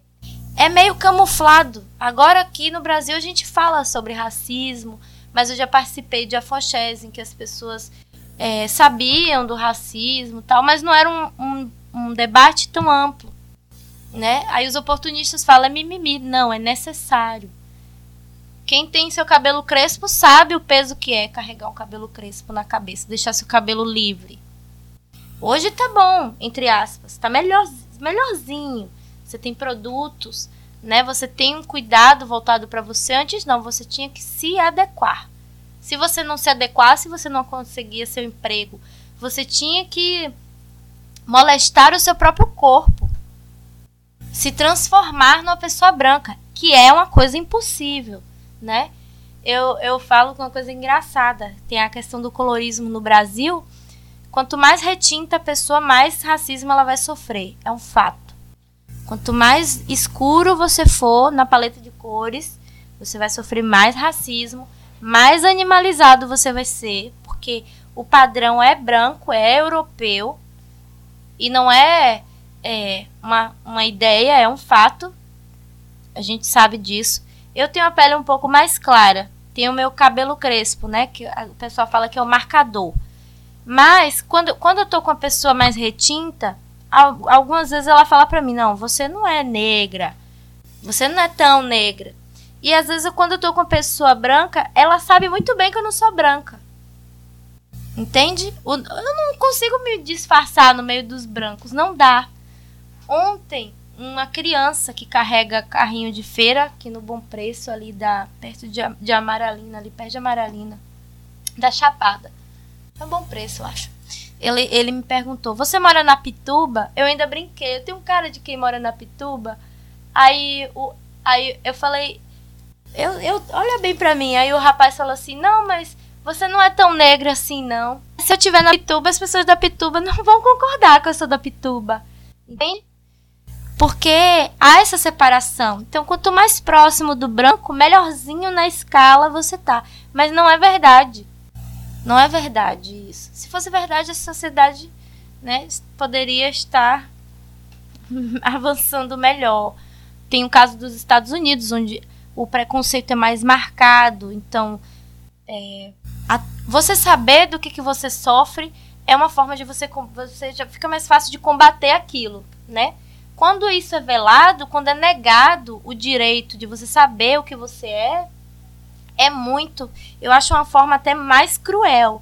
é meio camuflado. Agora aqui no Brasil a gente fala sobre racismo, mas eu já participei de afoxés em que as pessoas é, sabiam do racismo tal, mas não era um, um, um debate tão amplo né? Aí os oportunistas falam é mimimi. Não, é necessário. Quem tem seu cabelo crespo sabe o peso que é carregar um cabelo crespo na cabeça, deixar seu cabelo livre. Hoje tá bom, entre aspas, tá melhor, melhorzinho. Você tem produtos, né? Você tem um cuidado voltado para você. Antes não, você tinha que se adequar. Se você não se adequasse, você não conseguia seu emprego. Você tinha que molestar o seu próprio corpo se transformar numa pessoa branca, que é uma coisa impossível, né? Eu, eu falo uma coisa engraçada. Tem a questão do colorismo no Brasil. Quanto mais retinta a pessoa, mais racismo ela vai sofrer. É um fato. Quanto mais escuro você for na paleta de cores, você vai sofrer mais racismo, mais animalizado você vai ser, porque o padrão é branco, é europeu e não é é uma, uma ideia, é um fato. A gente sabe disso. Eu tenho a pele um pouco mais clara. Tenho o meu cabelo crespo, né? Que o pessoal fala que é o marcador. Mas quando, quando eu tô com a pessoa mais retinta, algumas vezes ela fala pra mim: Não, você não é negra. Você não é tão negra. E às vezes, quando eu tô com a pessoa branca, ela sabe muito bem que eu não sou branca. Entende? Eu não consigo me disfarçar no meio dos brancos. Não dá. Ontem, uma criança que carrega carrinho de feira aqui no Bom Preço, ali da, perto de, de Amaralina, ali perto de Amaralina, da Chapada. É um bom preço, eu acho. Ele, ele me perguntou: Você mora na Pituba? Eu ainda brinquei. Eu tenho um cara de quem mora na Pituba. Aí, o, aí eu falei: eu, eu, Olha bem pra mim. Aí o rapaz falou assim: Não, mas você não é tão negra assim, não. Se eu tiver na Pituba, as pessoas da Pituba não vão concordar que eu sou da Pituba. Entende? Porque há essa separação. Então, quanto mais próximo do branco, melhorzinho na escala você tá. Mas não é verdade. Não é verdade isso. Se fosse verdade, a sociedade né, poderia estar avançando melhor. Tem o caso dos Estados Unidos, onde o preconceito é mais marcado. Então, é, a, você saber do que, que você sofre é uma forma de você, você já fica mais fácil de combater aquilo, né? Quando isso é velado, quando é negado o direito de você saber o que você é, é muito. Eu acho uma forma até mais cruel.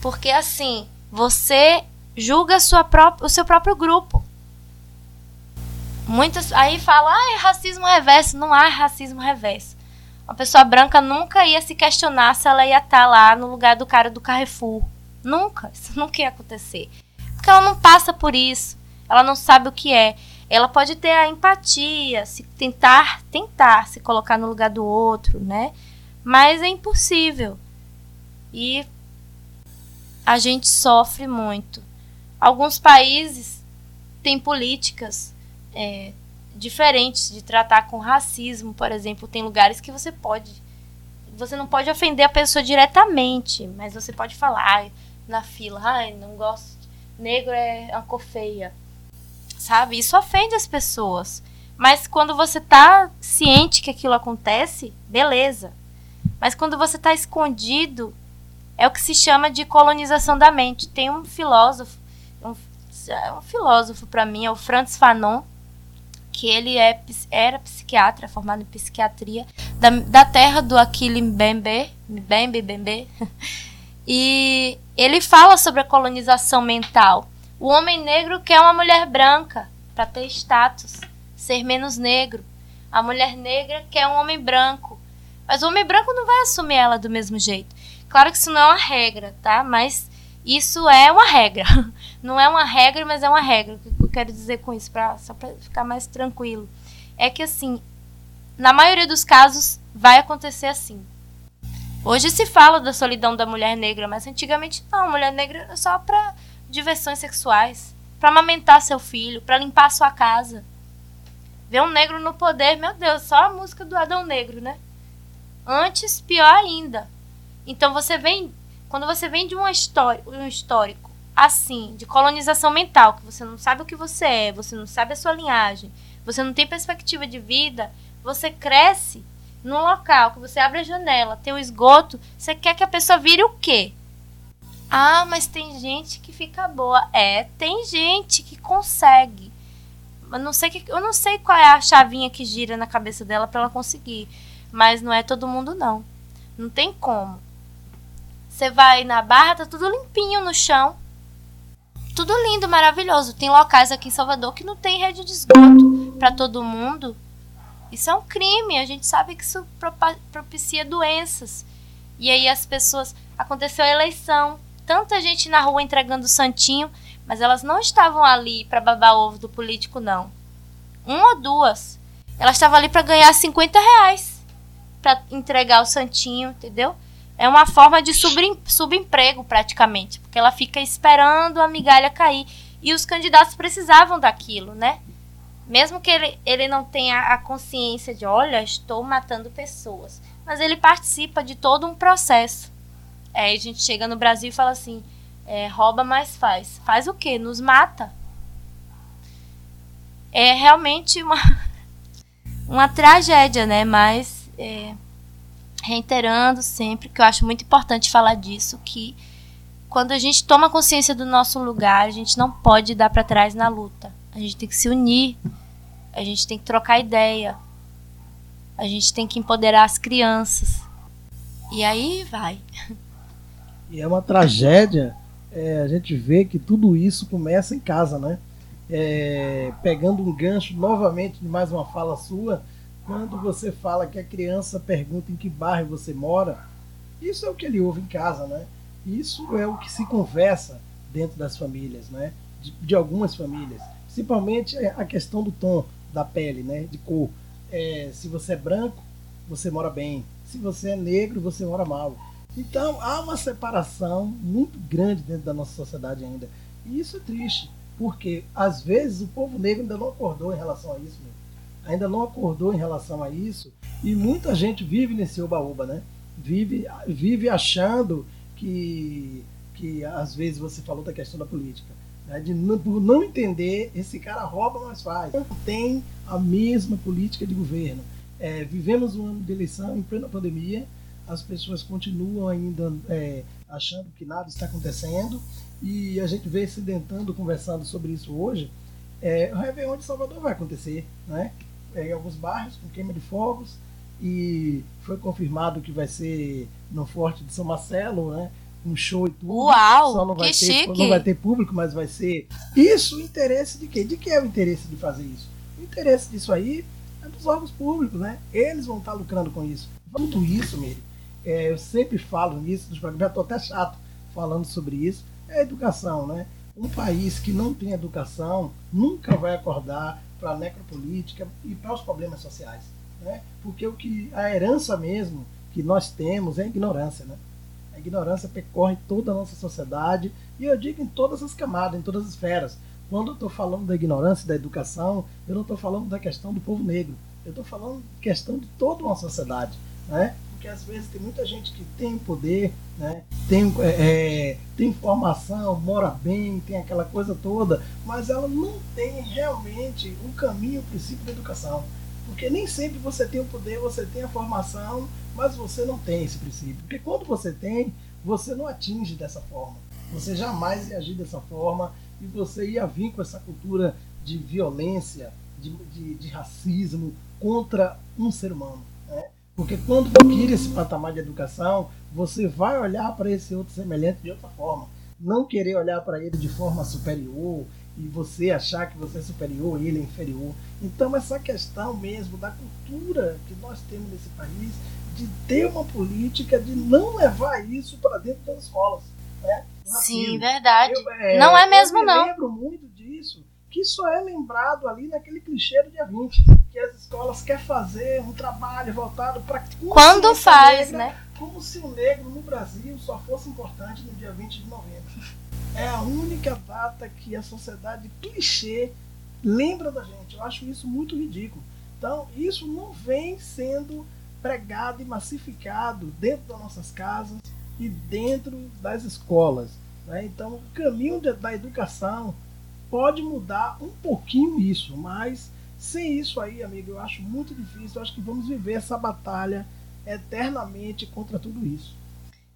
Porque assim, você julga sua o seu próprio grupo. muitas aí falam, ah, é racismo reverso. Não há racismo reverso. Uma pessoa branca nunca ia se questionar se ela ia estar tá lá no lugar do cara do Carrefour. Nunca. Isso nunca ia acontecer. Porque ela não passa por isso. Ela não sabe o que é. Ela pode ter a empatia, se tentar, tentar se colocar no lugar do outro, né? Mas é impossível. E a gente sofre muito. Alguns países têm políticas é, diferentes de tratar com racismo, por exemplo. Tem lugares que você pode. Você não pode ofender a pessoa diretamente, mas você pode falar na fila, ai, não gosto. Negro é uma cor feia. Sabe? Isso ofende as pessoas. Mas quando você tá ciente que aquilo acontece, beleza. Mas quando você tá escondido, é o que se chama de colonização da mente. Tem um filósofo, um, um filósofo para mim, é o Franz Fanon, que ele é, era psiquiatra, formado em psiquiatria, da, da terra do Aquile Mbembe, Mbembe, Mbembe. e ele fala sobre a colonização mental. O homem negro quer uma mulher branca para ter status, ser menos negro. A mulher negra quer um homem branco. Mas o homem branco não vai assumir ela do mesmo jeito. Claro que isso não é uma regra, tá? Mas isso é uma regra. Não é uma regra, mas é uma regra quero dizer com isso, pra, só para ficar mais tranquilo, é que assim, na maioria dos casos vai acontecer assim. Hoje se fala da solidão da mulher negra, mas antigamente não, a mulher negra era só para diversões sexuais, para amamentar seu filho, para limpar sua casa. Ver um negro no poder, meu Deus, só a música do Adão Negro, né? Antes, pior ainda. Então você vem, quando você vem de um histórico, um histórico assim, de colonização mental, que você não sabe o que você é, você não sabe a sua linhagem, você não tem perspectiva de vida, você cresce num local que você abre a janela, tem o um esgoto, você quer que a pessoa vire o quê? Ah, mas tem gente que fica boa. É, tem gente que consegue. Eu não sei, que, eu não sei qual é a chavinha que gira na cabeça dela para ela conseguir. Mas não é todo mundo, não. Não tem como. Você vai na barra, tá tudo limpinho no chão tudo lindo, maravilhoso. Tem locais aqui em Salvador que não tem rede de esgoto para todo mundo. Isso é um crime. A gente sabe que isso propicia doenças. E aí as pessoas. Aconteceu a eleição. Tanta gente na rua entregando santinho, mas elas não estavam ali para babar ovo do político, não. Uma ou duas. Elas estavam ali para ganhar 50 reais para entregar o santinho, entendeu? É uma forma de subemprego, praticamente, porque ela fica esperando a migalha cair. E os candidatos precisavam daquilo, né? Mesmo que ele, ele não tenha a consciência de, olha, estou matando pessoas. Mas ele participa de todo um processo. É, a gente chega no Brasil e fala assim: é, rouba, mas faz. Faz o quê? Nos mata. É realmente uma, uma tragédia, né? Mas. É, reiterando sempre que eu acho muito importante falar disso, que quando a gente toma consciência do nosso lugar, a gente não pode dar para trás na luta. A gente tem que se unir, a gente tem que trocar ideia, a gente tem que empoderar as crianças. E aí vai. E é uma tragédia é, a gente vê que tudo isso começa em casa, né? É, pegando um gancho novamente de mais uma fala sua, quando você fala que a criança pergunta em que bairro você mora, isso é o que ele ouve em casa, né? Isso é o que se conversa dentro das famílias, né? De, de algumas famílias. Principalmente a questão do tom da pele, né? De cor. É, se você é branco, você mora bem. Se você é negro, você mora mal. Então há uma separação muito grande dentro da nossa sociedade ainda. E isso é triste, porque às vezes o povo negro ainda não acordou em relação a isso. Mesmo ainda não acordou em relação a isso e muita gente vive nesse oba-oba, né? Vive, vive achando que, que às vezes você falou da questão da política, né? de não, por não entender esse cara rouba mas faz. Tem a mesma política de governo. É, vivemos um ano de eleição em plena pandemia, as pessoas continuam ainda é, achando que nada está acontecendo e a gente vem se dentando conversando sobre isso hoje. É, o Réveillon de Salvador vai acontecer, né? em alguns bairros com queima de fogos e foi confirmado que vai ser no Forte de São Marcelo, né? Um show e tudo. Uau! Só não vai que ter, chique. não vai ter público, mas vai ser. Isso o interesse de quê? De que é o interesse de fazer isso? O interesse disso aí é dos órgãos públicos, né? Eles vão estar lucrando com isso. Tudo isso, Miri, é, eu sempre falo nisso, já estou até chato falando sobre isso, é a educação, né? Um país que não tem educação nunca vai acordar para a necropolítica e para os problemas sociais, né? Porque o que a herança mesmo que nós temos é a ignorância, né? A ignorância percorre toda a nossa sociedade e eu digo em todas as camadas, em todas as esferas. Quando eu estou falando da ignorância, da educação, eu não estou falando da questão do povo negro. Eu estou falando questão de toda uma sociedade, né? Porque às vezes tem muita gente que tem poder, né? Tem, é, é, tem formação, mora bem, tem aquela coisa toda, mas ela não tem realmente um caminho, o princípio da educação. Porque nem sempre você tem o poder, você tem a formação, mas você não tem esse princípio. Porque quando você tem, você não atinge dessa forma. Você jamais ia agir dessa forma e você ia vir com essa cultura de violência, de, de, de racismo contra um ser humano. Porque quando adquire esse patamar de educação, você vai olhar para esse outro semelhante de outra forma. Não querer olhar para ele de forma superior e você achar que você é superior e ele é inferior. Então, essa questão mesmo da cultura que nós temos nesse país, de ter uma política de não levar isso para dentro das escolas. Né? Sim, verdade. Eu, é, não é mesmo, eu não. Eu lembro muito que só é lembrado ali naquele clichê do dia 20, que as escolas querem fazer um trabalho voltado para. Quando faz, negra, né? Como se o negro no Brasil só fosse importante no dia 20 de novembro. É a única data que a sociedade clichê lembra da gente. Eu acho isso muito ridículo. Então, isso não vem sendo pregado e massificado dentro das nossas casas e dentro das escolas. Né? Então, o caminho da educação pode mudar um pouquinho isso, mas sem isso aí, amigo, eu acho muito difícil. Eu acho que vamos viver essa batalha eternamente contra tudo isso.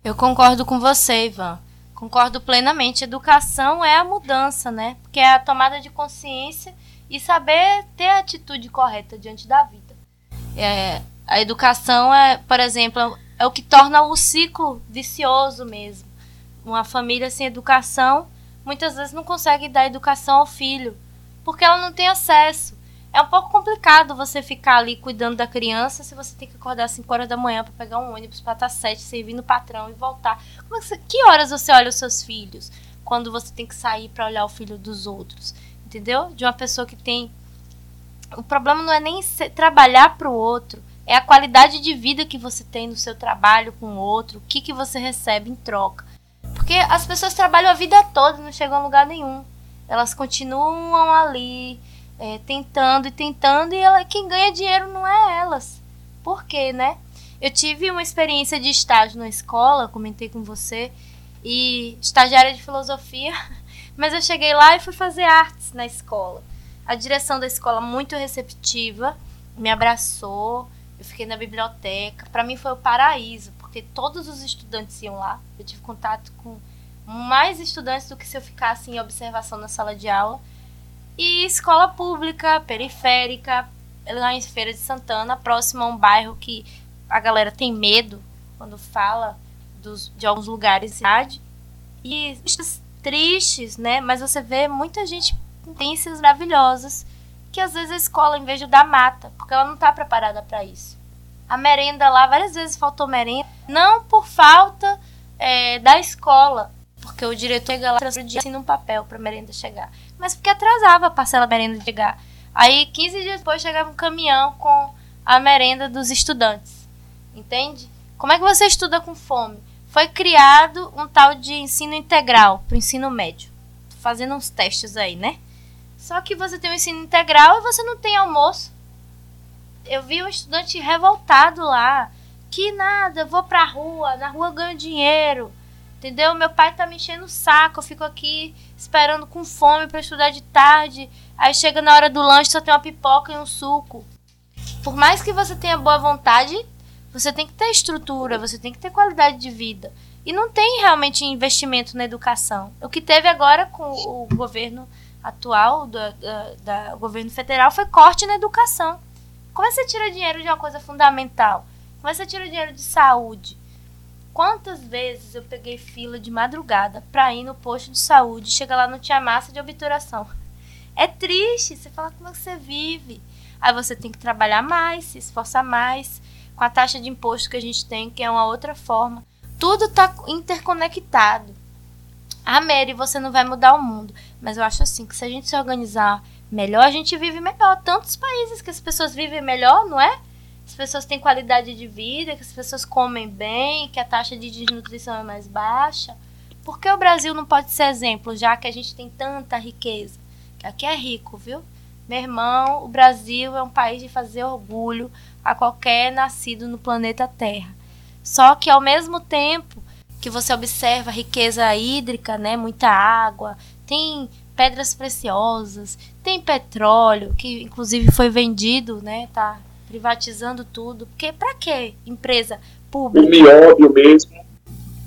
Eu concordo com você, Ivan. Concordo plenamente. Educação é a mudança, né? Porque é a tomada de consciência e saber ter a atitude correta diante da vida. É, a educação é, por exemplo, é o que torna o ciclo vicioso mesmo. Uma família sem educação muitas vezes não consegue dar educação ao filho, porque ela não tem acesso. É um pouco complicado você ficar ali cuidando da criança se você tem que acordar às 5 horas da manhã para pegar um ônibus para estar 7, servir no patrão e voltar. É que, você, que horas você olha os seus filhos quando você tem que sair para olhar o filho dos outros? Entendeu? De uma pessoa que tem. O problema não é nem trabalhar para o outro, é a qualidade de vida que você tem no seu trabalho com o outro, o que, que você recebe em troca. Porque as pessoas trabalham a vida toda e não chegam a lugar nenhum. Elas continuam ali, é, tentando e tentando, e ela, quem ganha dinheiro não é elas. Por quê, né? Eu tive uma experiência de estágio na escola, comentei com você, e estagiária de filosofia, mas eu cheguei lá e fui fazer artes na escola. A direção da escola muito receptiva, me abraçou, eu fiquei na biblioteca. Para mim foi o paraíso, porque todos os estudantes iam lá. Eu tive contato com mais estudantes do que se eu ficasse em observação na sala de aula. E escola pública, periférica, lá em Feira de Santana, próximo a um bairro que a galera tem medo quando fala dos, de alguns lugares da cidade. E tristes, né? Mas você vê muita gente com tendências maravilhosas que às vezes a escola, em vez de dar, mata, porque ela não está preparada para isso. A merenda lá, várias vezes faltou merenda, não por falta é, da escola, porque o diretor chega lá e dia assim num papel para merenda chegar, mas porque atrasava a parcela da merenda chegar. Aí, 15 dias depois, chegava um caminhão com a merenda dos estudantes. Entende? Como é que você estuda com fome? Foi criado um tal de ensino integral para o ensino médio. Tô fazendo uns testes aí, né? Só que você tem o ensino integral e você não tem almoço. Eu vi um estudante revoltado lá. Que nada, eu vou pra rua, na rua eu ganho dinheiro. Entendeu? Meu pai tá me enchendo o saco, eu fico aqui esperando com fome para estudar de tarde. Aí chega na hora do lanche, só tem uma pipoca e um suco. Por mais que você tenha boa vontade, você tem que ter estrutura, você tem que ter qualidade de vida. E não tem realmente investimento na educação. O que teve agora com o governo atual do da governo federal foi corte na educação. Como é que você tira dinheiro de uma coisa fundamental? Que você tira dinheiro de saúde? Quantas vezes eu peguei fila de madrugada para ir no posto de saúde, chega lá não tinha massa de obturação. É triste. Você fala como é que você vive. Aí você tem que trabalhar mais, se esforçar mais, com a taxa de imposto que a gente tem, que é uma outra forma. Tudo está interconectado. Ah, Mary, você não vai mudar o mundo. Mas eu acho assim que se a gente se organizar melhor, a gente vive melhor. Tantos países que as pessoas vivem melhor, não é? As pessoas têm qualidade de vida, que as pessoas comem bem, que a taxa de desnutrição é mais baixa. Por que o Brasil não pode ser exemplo, já que a gente tem tanta riqueza? Que aqui é rico, viu? Meu irmão, o Brasil é um país de fazer orgulho a qualquer nascido no planeta Terra. Só que ao mesmo tempo que você observa riqueza hídrica, né, muita água, tem pedras preciosas, tem petróleo, que inclusive foi vendido, né, tá privatizando tudo. Porque para que empresa pública? O nióbio mesmo.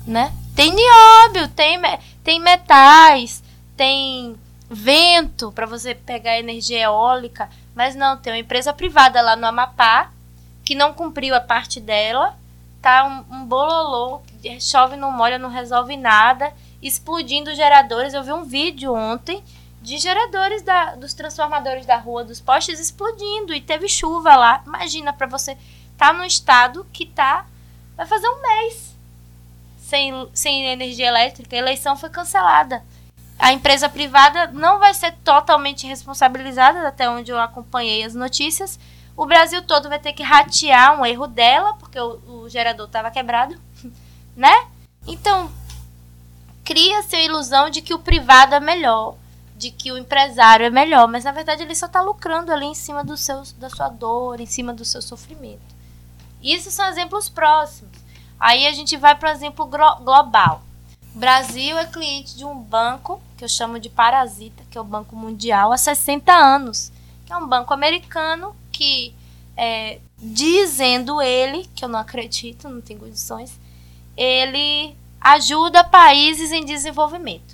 Né? Tem nióbio, tem, tem metais, tem vento para você pegar energia eólica, mas não, tem uma empresa privada lá no Amapá que não cumpriu a parte dela, tá um, um bololô, chove não molha, não resolve nada, explodindo geradores. Eu vi um vídeo ontem de geradores da, dos transformadores da rua, dos postes explodindo e teve chuva lá. Imagina para você tá num estado que tá vai fazer um mês sem, sem energia elétrica, a eleição foi cancelada. A empresa privada não vai ser totalmente responsabilizada, até onde eu acompanhei as notícias. O Brasil todo vai ter que ratear um erro dela, porque o, o gerador estava quebrado, né? Então, cria-se a ilusão de que o privado é melhor, de que o empresário é melhor, mas na verdade ele só está lucrando ali em cima do seu, da sua dor, em cima do seu sofrimento. Isso são exemplos próximos. Aí a gente vai para o exemplo global. Brasil é cliente de um banco que eu chamo de parasita, que é o Banco Mundial, há 60 anos, que é um banco americano que, é, dizendo ele, que eu não acredito, não tem condições, ele ajuda países em desenvolvimento.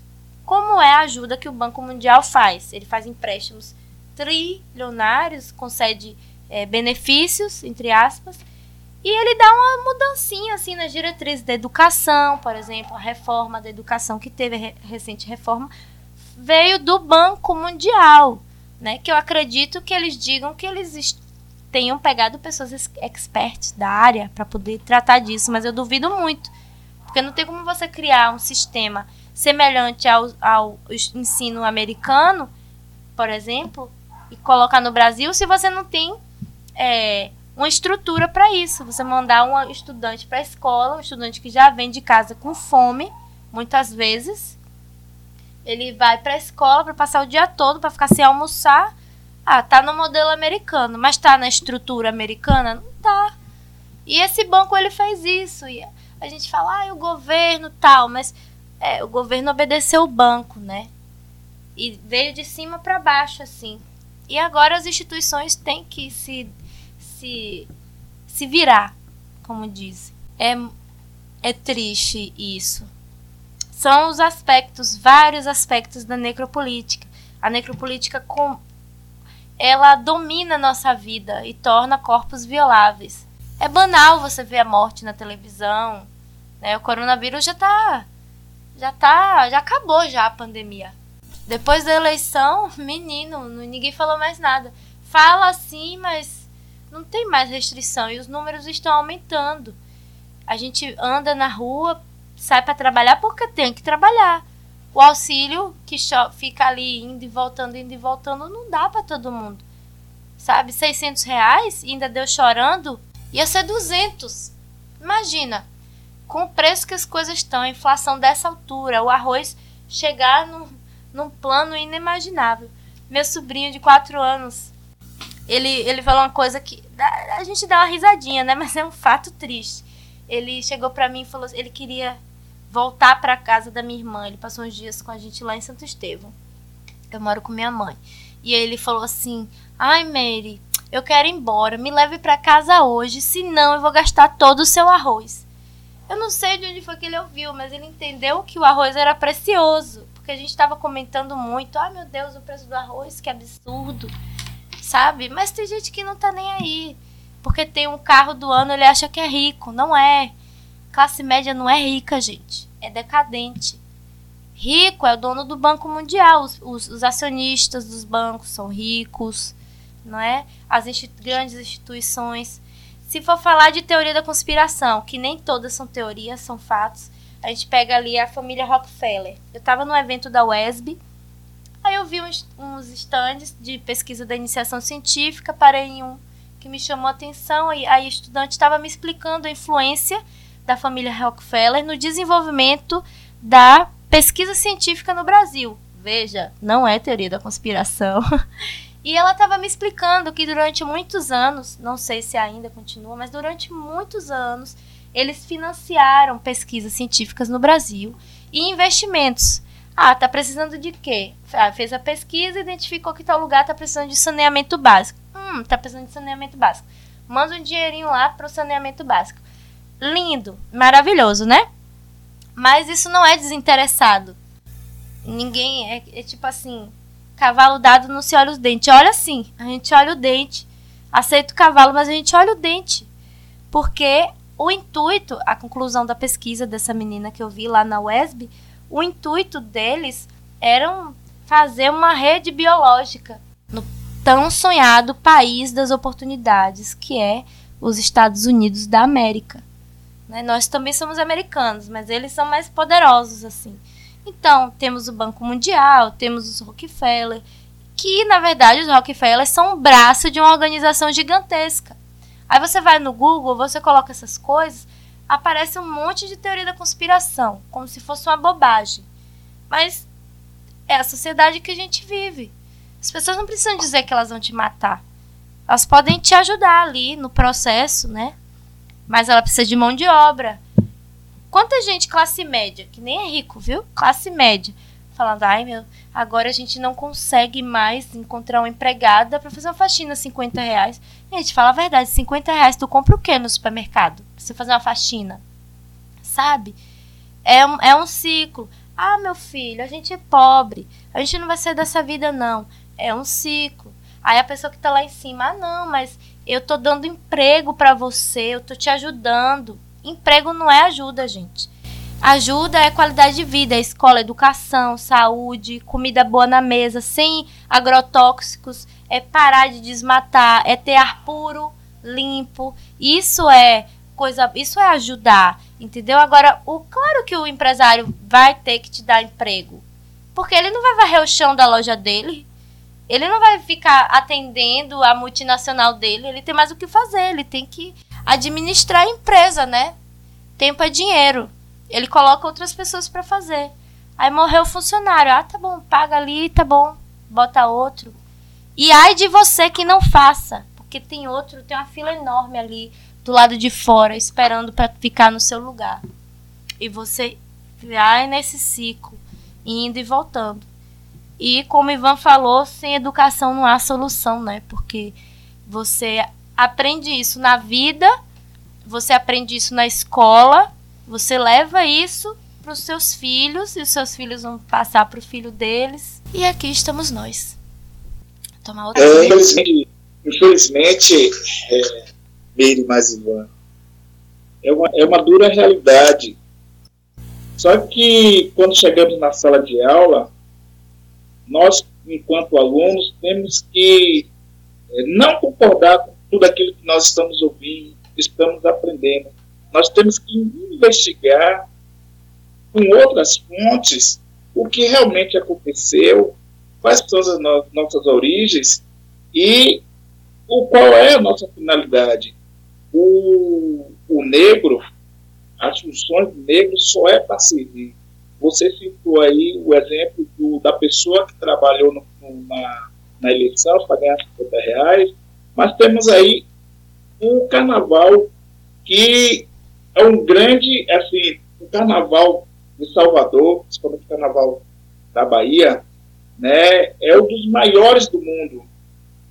Como é a ajuda que o Banco Mundial faz? Ele faz empréstimos trilionários, concede é, benefícios, entre aspas, e ele dá uma mudancinha assim nas diretrizes da educação, por exemplo, a reforma da educação que teve a recente reforma veio do Banco Mundial, né? Que eu acredito que eles digam que eles tenham pegado pessoas experts da área para poder tratar disso, mas eu duvido muito, porque não tem como você criar um sistema semelhante ao, ao ensino americano, por exemplo, e colocar no Brasil se você não tem é, uma estrutura para isso. Você mandar um estudante para a escola, um estudante que já vem de casa com fome, muitas vezes, ele vai para a escola para passar o dia todo para ficar sem almoçar. Ah, tá no modelo americano, mas tá na estrutura americana? Não tá. E esse banco ele fez isso. E a gente fala, ah, o governo tal, mas é, o governo obedeceu o banco, né? E veio de cima para baixo assim. E agora as instituições têm que se se, se virar, como diz. É, é triste isso. São os aspectos, vários aspectos da necropolítica. A necropolítica com, ela domina nossa vida e torna corpos violáveis. É banal você ver a morte na televisão. Né? O coronavírus já tá. Já tá. Já acabou já a pandemia. Depois da eleição, menino, ninguém falou mais nada. Fala assim, mas não tem mais restrição e os números estão aumentando. A gente anda na rua, sai para trabalhar porque tem que trabalhar. O auxílio que fica ali indo e voltando, indo e voltando, não dá para todo mundo. Sabe, 600 reais, ainda deu chorando, ia ser 200. Imagina, com o preço que as coisas estão, a inflação dessa altura, o arroz chegar num, num plano inimaginável. Meu sobrinho de 4 anos ele, ele falou uma coisa que a gente dá uma risadinha, né? Mas é um fato triste. Ele chegou para mim e falou, ele queria voltar para casa da minha irmã. Ele passou uns dias com a gente lá em Santo Estevão. Eu moro com minha mãe. E ele falou assim: "Ai, Mary, eu quero ir embora. Me leve para casa hoje, senão eu vou gastar todo o seu arroz." Eu não sei de onde foi que ele ouviu, mas ele entendeu que o arroz era precioso, porque a gente estava comentando muito: "Ai, meu Deus, o preço do arroz, que absurdo." sabe? Mas tem gente que não tá nem aí. Porque tem um carro do ano, ele acha que é rico. Não é. Classe média não é rica, gente. É decadente. Rico é o dono do Banco Mundial. Os, os, os acionistas dos bancos são ricos, não é? As grandes instituições. Se for falar de teoria da conspiração, que nem todas são teorias, são fatos, a gente pega ali a família Rockefeller. Eu estava no evento da UESB, aí eu vi uns, uns stands de pesquisa da iniciação científica, parei em um que me chamou a atenção, e aí o estudante estava me explicando a influência da família Rockefeller no desenvolvimento da pesquisa científica no Brasil. Veja, não é teoria da conspiração. E ela estava me explicando que durante muitos anos, não sei se ainda continua, mas durante muitos anos, eles financiaram pesquisas científicas no Brasil e investimentos. Ah, tá precisando de quê? Ah, fez a pesquisa, identificou que tal lugar tá precisando de saneamento básico. Hum, tá precisando de saneamento básico. Manda um dinheirinho lá para o saneamento básico. Lindo, maravilhoso, né? Mas isso não é desinteressado. Ninguém é, é tipo assim, cavalo dado não se olha os dentes. Olha sim, a gente olha o dente. Aceita o cavalo, mas a gente olha o dente. Porque o intuito, a conclusão da pesquisa dessa menina que eu vi lá na UESB, o intuito deles era fazer uma rede biológica no tão sonhado país das oportunidades, que é os Estados Unidos da América. Né? Nós também somos americanos, mas eles são mais poderosos assim. Então, temos o Banco Mundial, temos os Rockefeller, que na verdade os Rockefeller são um braço de uma organização gigantesca. Aí você vai no Google, você coloca essas coisas, aparece um monte de teoria da conspiração, como se fosse uma bobagem. Mas é a sociedade que a gente vive. As pessoas não precisam dizer que elas vão te matar. Elas podem te ajudar ali no processo, né? Mas ela precisa de mão de obra. Quanta gente classe média, que nem é rico, viu? Classe média, falando, ai meu, agora a gente não consegue mais encontrar uma empregada para fazer uma faxina 50 reais. Gente, fala a verdade, 50 reais tu compra o que no supermercado? Pra você fazer uma faxina. Sabe? É um, é um ciclo. Ah, meu filho, a gente é pobre. A gente não vai sair dessa vida, não. É um ciclo. Aí a pessoa que tá lá em cima, ah, não, mas eu tô dando emprego para você, eu tô te ajudando. Emprego não é ajuda, gente. Ajuda é qualidade de vida, é escola, educação, saúde, comida boa na mesa, sem agrotóxicos, é parar de desmatar, é ter ar puro, limpo. Isso é coisa, isso é ajudar, entendeu? Agora, o claro que o empresário vai ter que te dar emprego, porque ele não vai varrer o chão da loja dele. Ele não vai ficar atendendo a multinacional dele, ele tem mais o que fazer, ele tem que administrar a empresa, né? Tempo é dinheiro. Ele coloca outras pessoas para fazer. Aí morreu o funcionário. Ah, tá bom, paga ali, tá bom, bota outro. E ai de você que não faça, porque tem outro, tem uma fila enorme ali do lado de fora esperando para ficar no seu lugar. E você vai nesse ciclo, indo e voltando. E como Ivan falou, sem educação não há solução, né? Porque você aprende isso na vida, você aprende isso na escola, você leva isso para os seus filhos e os seus filhos vão passar para o filho deles. E aqui estamos nós. Tomar outra é, infelizmente, infelizmente é, Meire mais Ivan, é uma, é uma dura realidade. Só que quando chegamos na sala de aula, nós, enquanto alunos, temos que é, não concordar com tudo aquilo que nós estamos ouvindo, estamos aprendendo. Nós temos que investigar com outras fontes o que realmente aconteceu, quais são as no nossas origens e o qual é a nossa finalidade. O, o negro, as funções do negro só é para servir. Você citou aí o exemplo do, da pessoa que trabalhou no, na, na eleição para ganhar 50 reais, mas temos aí um carnaval que é um grande, assim, o carnaval de Salvador, principalmente o carnaval da Bahia, né, é um dos maiores do mundo,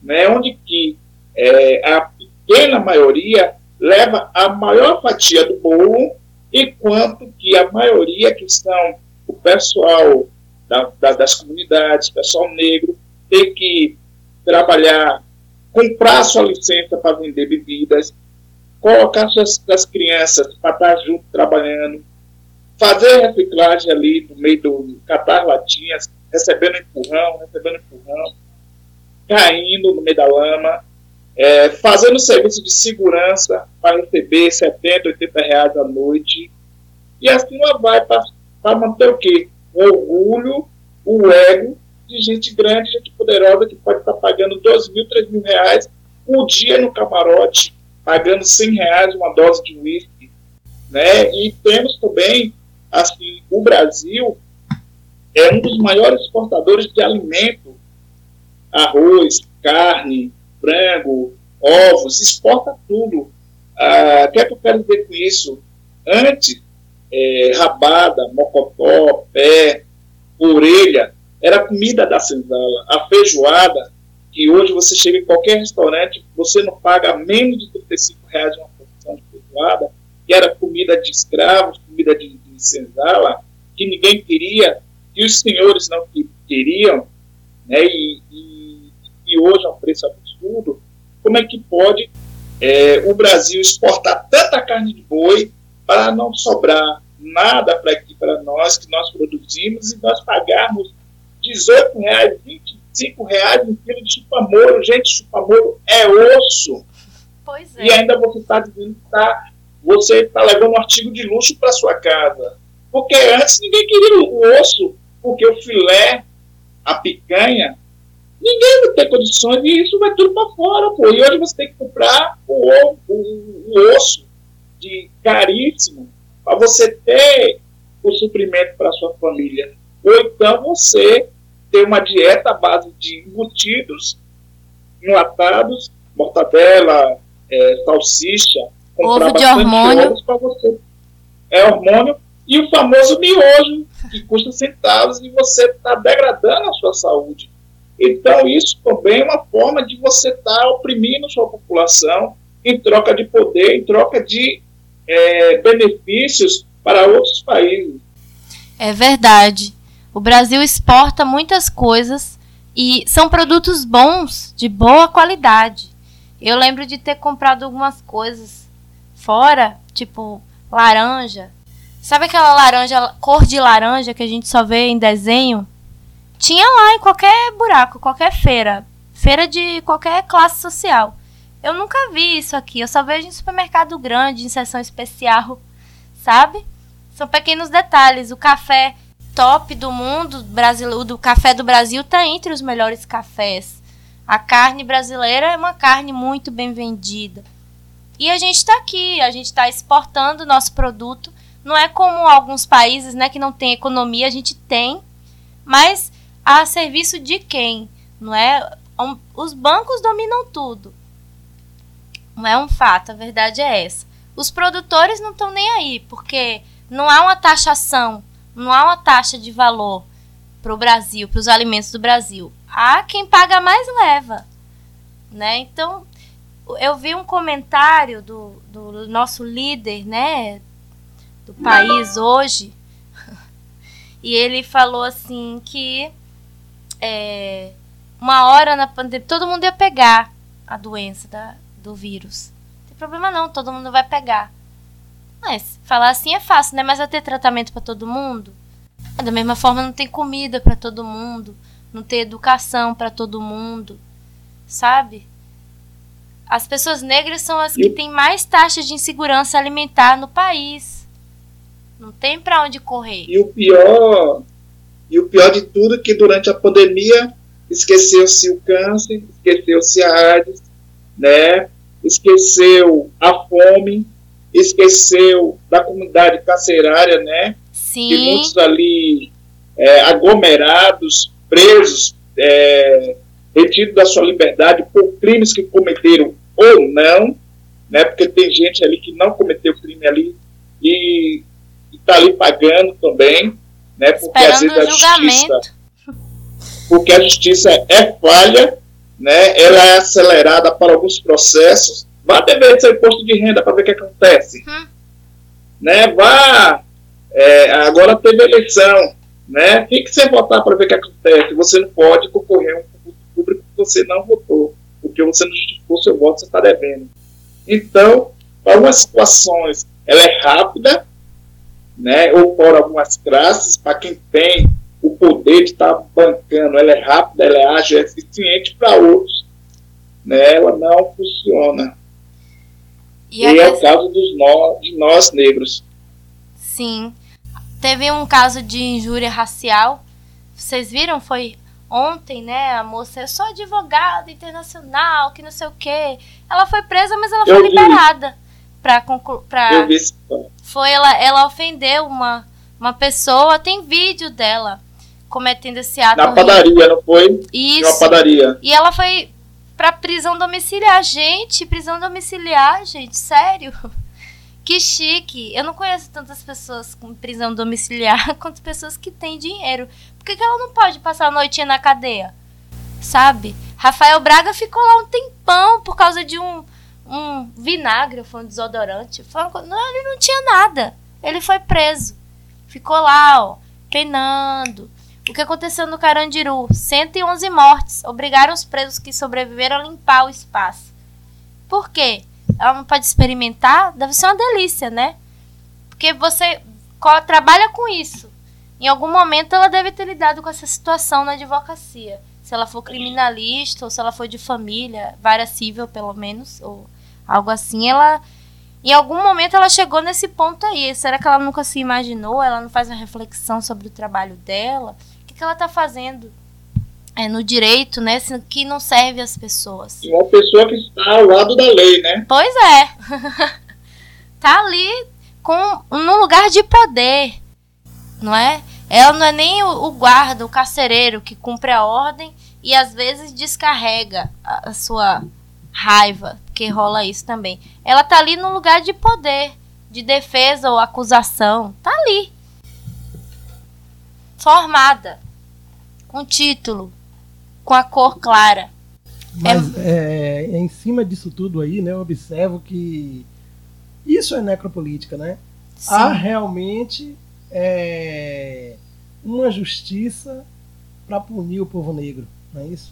né, onde que é, a pequena maioria leva a maior fatia do bolo, enquanto que a maioria que são o pessoal da, da, das comunidades, pessoal negro, tem que trabalhar comprar sua licença para vender bebidas, colocar suas, suas crianças para estar junto trabalhando, fazer reciclagem ali no meio do catar latinhas, recebendo empurrão, recebendo empurrão, caindo no meio da lama, é, fazendo serviço de segurança para receber 70, 80 reais à noite. E assim ela vai para manter o quê? O orgulho, o ego de gente grande, gente poderosa que pode estar pagando 2 mil, 3 mil reais por dia no camarote, pagando 100 reais uma dose de uísque. Né? E temos também, assim, o Brasil é um dos maiores exportadores de alimento, arroz, carne, frango, ovos, exporta tudo. Ah, o que é que eu quero dizer com isso? Antes, é, rabada, mocotó, pé, orelha, era comida da senzala. A feijoada, que hoje você chega em qualquer restaurante, você não paga menos de 35 reais uma porção de feijoada, que era comida de escravos, comida de, de senzala, que ninguém queria, que os senhores não queriam, né, e, e, e hoje é um preço absurdo, como é que pode é, o Brasil exportar tanta carne de boi para não sobrar nada para aqui para nós que nós produzimos e nós pagarmos 18 reais, 25 reais um quilo de chupamoro. Gente, chupamoro é osso. Pois é. E ainda você está dizendo que tá, você está levando um artigo de luxo para sua casa. Porque antes ninguém queria o osso, porque o filé, a picanha, ninguém vai ter condições e isso vai tudo para fora, pô. E hoje você tem que comprar o, o, o osso de caríssimo para você ter o suprimento para sua família. Ou então você ter uma dieta à base de embutidos, enlatados, mortadela, é, salsicha, comprar Ovo de hormônio. para você. É hormônio. E o famoso miojo, que custa centavos e você está degradando a sua saúde. Então, isso também é uma forma de você estar tá oprimindo sua população em troca de poder, em troca de é, benefícios para outros países. É verdade. O Brasil exporta muitas coisas e são produtos bons, de boa qualidade. Eu lembro de ter comprado algumas coisas fora, tipo laranja. Sabe aquela laranja, cor de laranja que a gente só vê em desenho? Tinha lá em qualquer buraco, qualquer feira. Feira de qualquer classe social. Eu nunca vi isso aqui. Eu só vejo em supermercado grande, em seção especial. Sabe? São pequenos detalhes. O café top do mundo brasileiro, do café do Brasil está entre os melhores cafés. A carne brasileira é uma carne muito bem vendida. E a gente está aqui, a gente está exportando nosso produto. Não é como alguns países, né, que não tem economia, a gente tem, mas a serviço de quem, não é? Os bancos dominam tudo. Não é um fato, a verdade é essa. Os produtores não estão nem aí, porque não há uma taxação não há uma taxa de valor para o Brasil, para os alimentos do Brasil. Há quem paga mais leva, né? Então, eu vi um comentário do, do nosso líder, né, do país hoje, e ele falou assim que é, uma hora na pandemia todo mundo ia pegar a doença da, do vírus. Não tem problema não, todo mundo vai pegar. Mas falar assim é fácil, né? Mas vai ter tratamento para todo mundo? Da mesma forma, não tem comida para todo mundo, não tem educação para todo mundo, sabe? As pessoas negras são as que têm mais taxas de insegurança alimentar no país. Não tem para onde correr. E o pior, e o pior de tudo é que durante a pandemia esqueceu-se o câncer, esqueceu-se a AIDS, né? Esqueceu a fome, esqueceu da comunidade carcerária, né? Sim. E muitos ali é, aglomerados, presos, é, retidos da sua liberdade por crimes que cometeram ou não, né? Porque tem gente ali que não cometeu crime ali e está ali pagando também, né? Porque Esperando às vezes a julgamento. justiça, porque a justiça é falha, né? Ela é acelerada para alguns processos Vá dever seu imposto de renda para ver o que acontece. Hum. Né? Vá. É, agora teve eleição. Né? Fique sem votar para ver o que acontece. Você não pode concorrer a um concurso público que você não votou. Porque você não justificou seu voto, você está devendo. Então, para algumas situações, ela é rápida, né, ou por algumas classes, para quem tem o poder de estar tá bancando, ela é rápida, ela é ágil, é eficiente, para outros, né, ela não funciona. E, e é o caso dos nós, de nós negros. Sim. Teve um caso de injúria racial. Vocês viram? Foi ontem, né? A moça, eu sou advogada internacional, que não sei o quê. Ela foi presa, mas ela foi liberada. Pra, pra... Eu vi Foi, ela, ela ofendeu uma, uma pessoa, tem vídeo dela cometendo esse ato. Na padaria, não foi? Isso. Na padaria. E ela foi pra prisão domiciliar. Gente, prisão domiciliar, gente, sério. Que chique. Eu não conheço tantas pessoas com prisão domiciliar quanto pessoas que têm dinheiro. Por que, que ela não pode passar a noitinha na cadeia? Sabe? Rafael Braga ficou lá um tempão por causa de um, um vinagre, foi um desodorante. Foi uma... não, ele não tinha nada. Ele foi preso. Ficou lá, ó, penando. O que aconteceu no Carandiru? 111 mortes. Obrigaram os presos que sobreviveram a limpar o espaço. Por quê? ela não pode experimentar, deve ser uma delícia, né? Porque você trabalha com isso. Em algum momento ela deve ter lidado com essa situação na advocacia. Se ela for criminalista ou se ela for de família, vara civil pelo menos, ou algo assim, ela em algum momento ela chegou nesse ponto aí. Será que ela nunca se imaginou? Ela não faz uma reflexão sobre o trabalho dela? Que, ela está fazendo? é, no direito, né, que não serve às pessoas. E uma pessoa que está ao lado da lei, né? Pois é. tá ali com num lugar de poder, não é? Ela não é nem o, o guarda, o carcereiro que cumpre a ordem e às vezes descarrega a, a sua raiva, que rola isso também. Ela tá ali no lugar de poder, de defesa ou acusação, tá ali. Formada, com título, com a cor clara. Mas é... É, em cima disso tudo aí, né, eu observo que isso é necropolítica, né? Sim. Há realmente é, uma justiça para punir o povo negro, não é isso?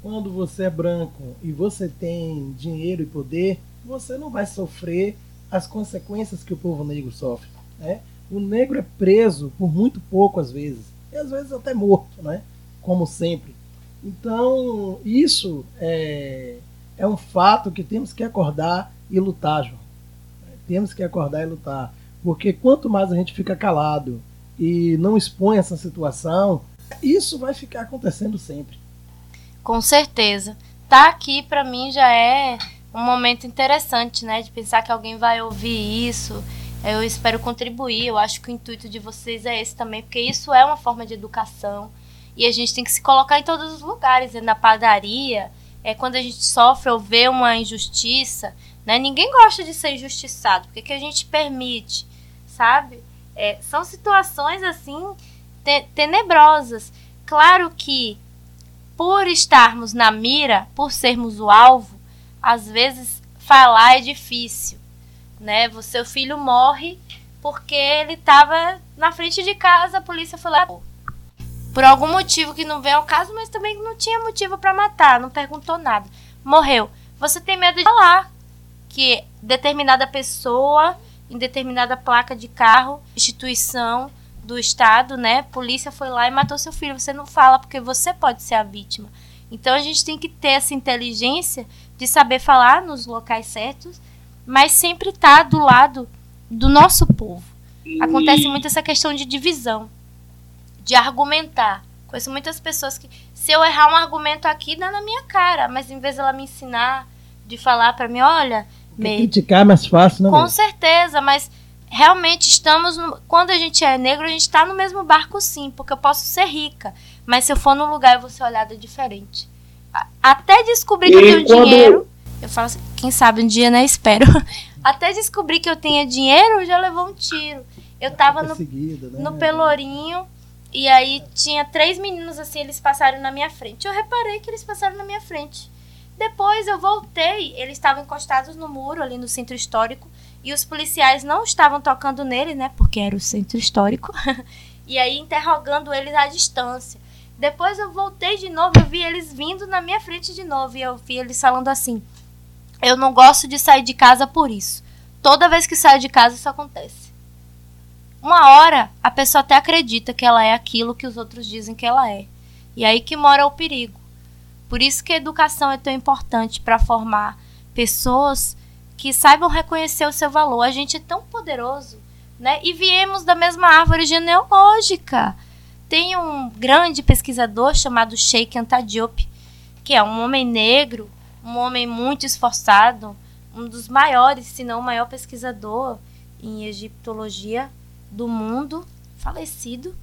Quando você é branco e você tem dinheiro e poder, você não vai sofrer as consequências que o povo negro sofre. Né? O negro é preso por muito pouco às vezes, e às vezes até morto, né? Como sempre. Então, isso é, é um fato que temos que acordar e lutar, João. Temos que acordar e lutar. Porque quanto mais a gente fica calado e não expõe essa situação, isso vai ficar acontecendo sempre. Com certeza. Tá aqui para mim já é um momento interessante, né, de pensar que alguém vai ouvir isso. Eu espero contribuir. Eu acho que o intuito de vocês é esse também, porque isso é uma forma de educação e a gente tem que se colocar em todos os lugares, na padaria, é quando a gente sofre ou vê uma injustiça, né? Ninguém gosta de ser injustiçado, porque que a gente permite, sabe? É, são situações assim te tenebrosas. Claro que por estarmos na mira, por sermos o alvo, às vezes falar é difícil, né? Seu filho morre porque ele estava na frente de casa, a polícia foi lá por algum motivo que não vem ao caso, mas também não tinha motivo para matar, não perguntou nada. Morreu. Você tem medo de falar que determinada pessoa, em determinada placa de carro, instituição do Estado, né? Polícia foi lá e matou seu filho. Você não fala porque você pode ser a vítima. Então a gente tem que ter essa inteligência de saber falar nos locais certos, mas sempre estar tá do lado do nosso povo. Acontece muito essa questão de divisão de argumentar. Conheço muitas pessoas que, se eu errar um argumento aqui, dá na minha cara, mas em vez dela me ensinar, de falar para mim, olha. Me... Criticar é mais fácil, né? Com certeza, mas realmente estamos. No... Quando a gente é negro, a gente está no mesmo barco, sim, porque eu posso ser rica, mas se eu for num lugar, eu vou ser olhada diferente. Até descobrir que eu tenho quando... dinheiro. Eu falo assim, quem sabe um dia, né? Espero. Até descobrir que eu tenha dinheiro, já levou um tiro. Eu tava no, né? no Pelourinho e aí tinha três meninos assim, eles passaram na minha frente. Eu reparei que eles passaram na minha frente. Depois eu voltei, eles estavam encostados no muro ali no centro histórico e os policiais não estavam tocando nele, né, porque era o centro histórico. e aí interrogando eles à distância. Depois eu voltei de novo, eu vi eles vindo na minha frente de novo e eu vi eles falando assim: "Eu não gosto de sair de casa por isso. Toda vez que saio de casa isso acontece." Uma hora a pessoa até acredita que ela é aquilo que os outros dizem que ela é. E aí que mora o perigo. Por isso que a educação é tão importante para formar pessoas que saibam reconhecer o seu valor. A gente é tão poderoso, né? E viemos da mesma árvore genealógica. Tem um grande pesquisador chamado Sheikh Anta Diop, que é um homem negro, um homem muito esforçado, um dos maiores, se não o maior pesquisador em egiptologia do mundo, falecido.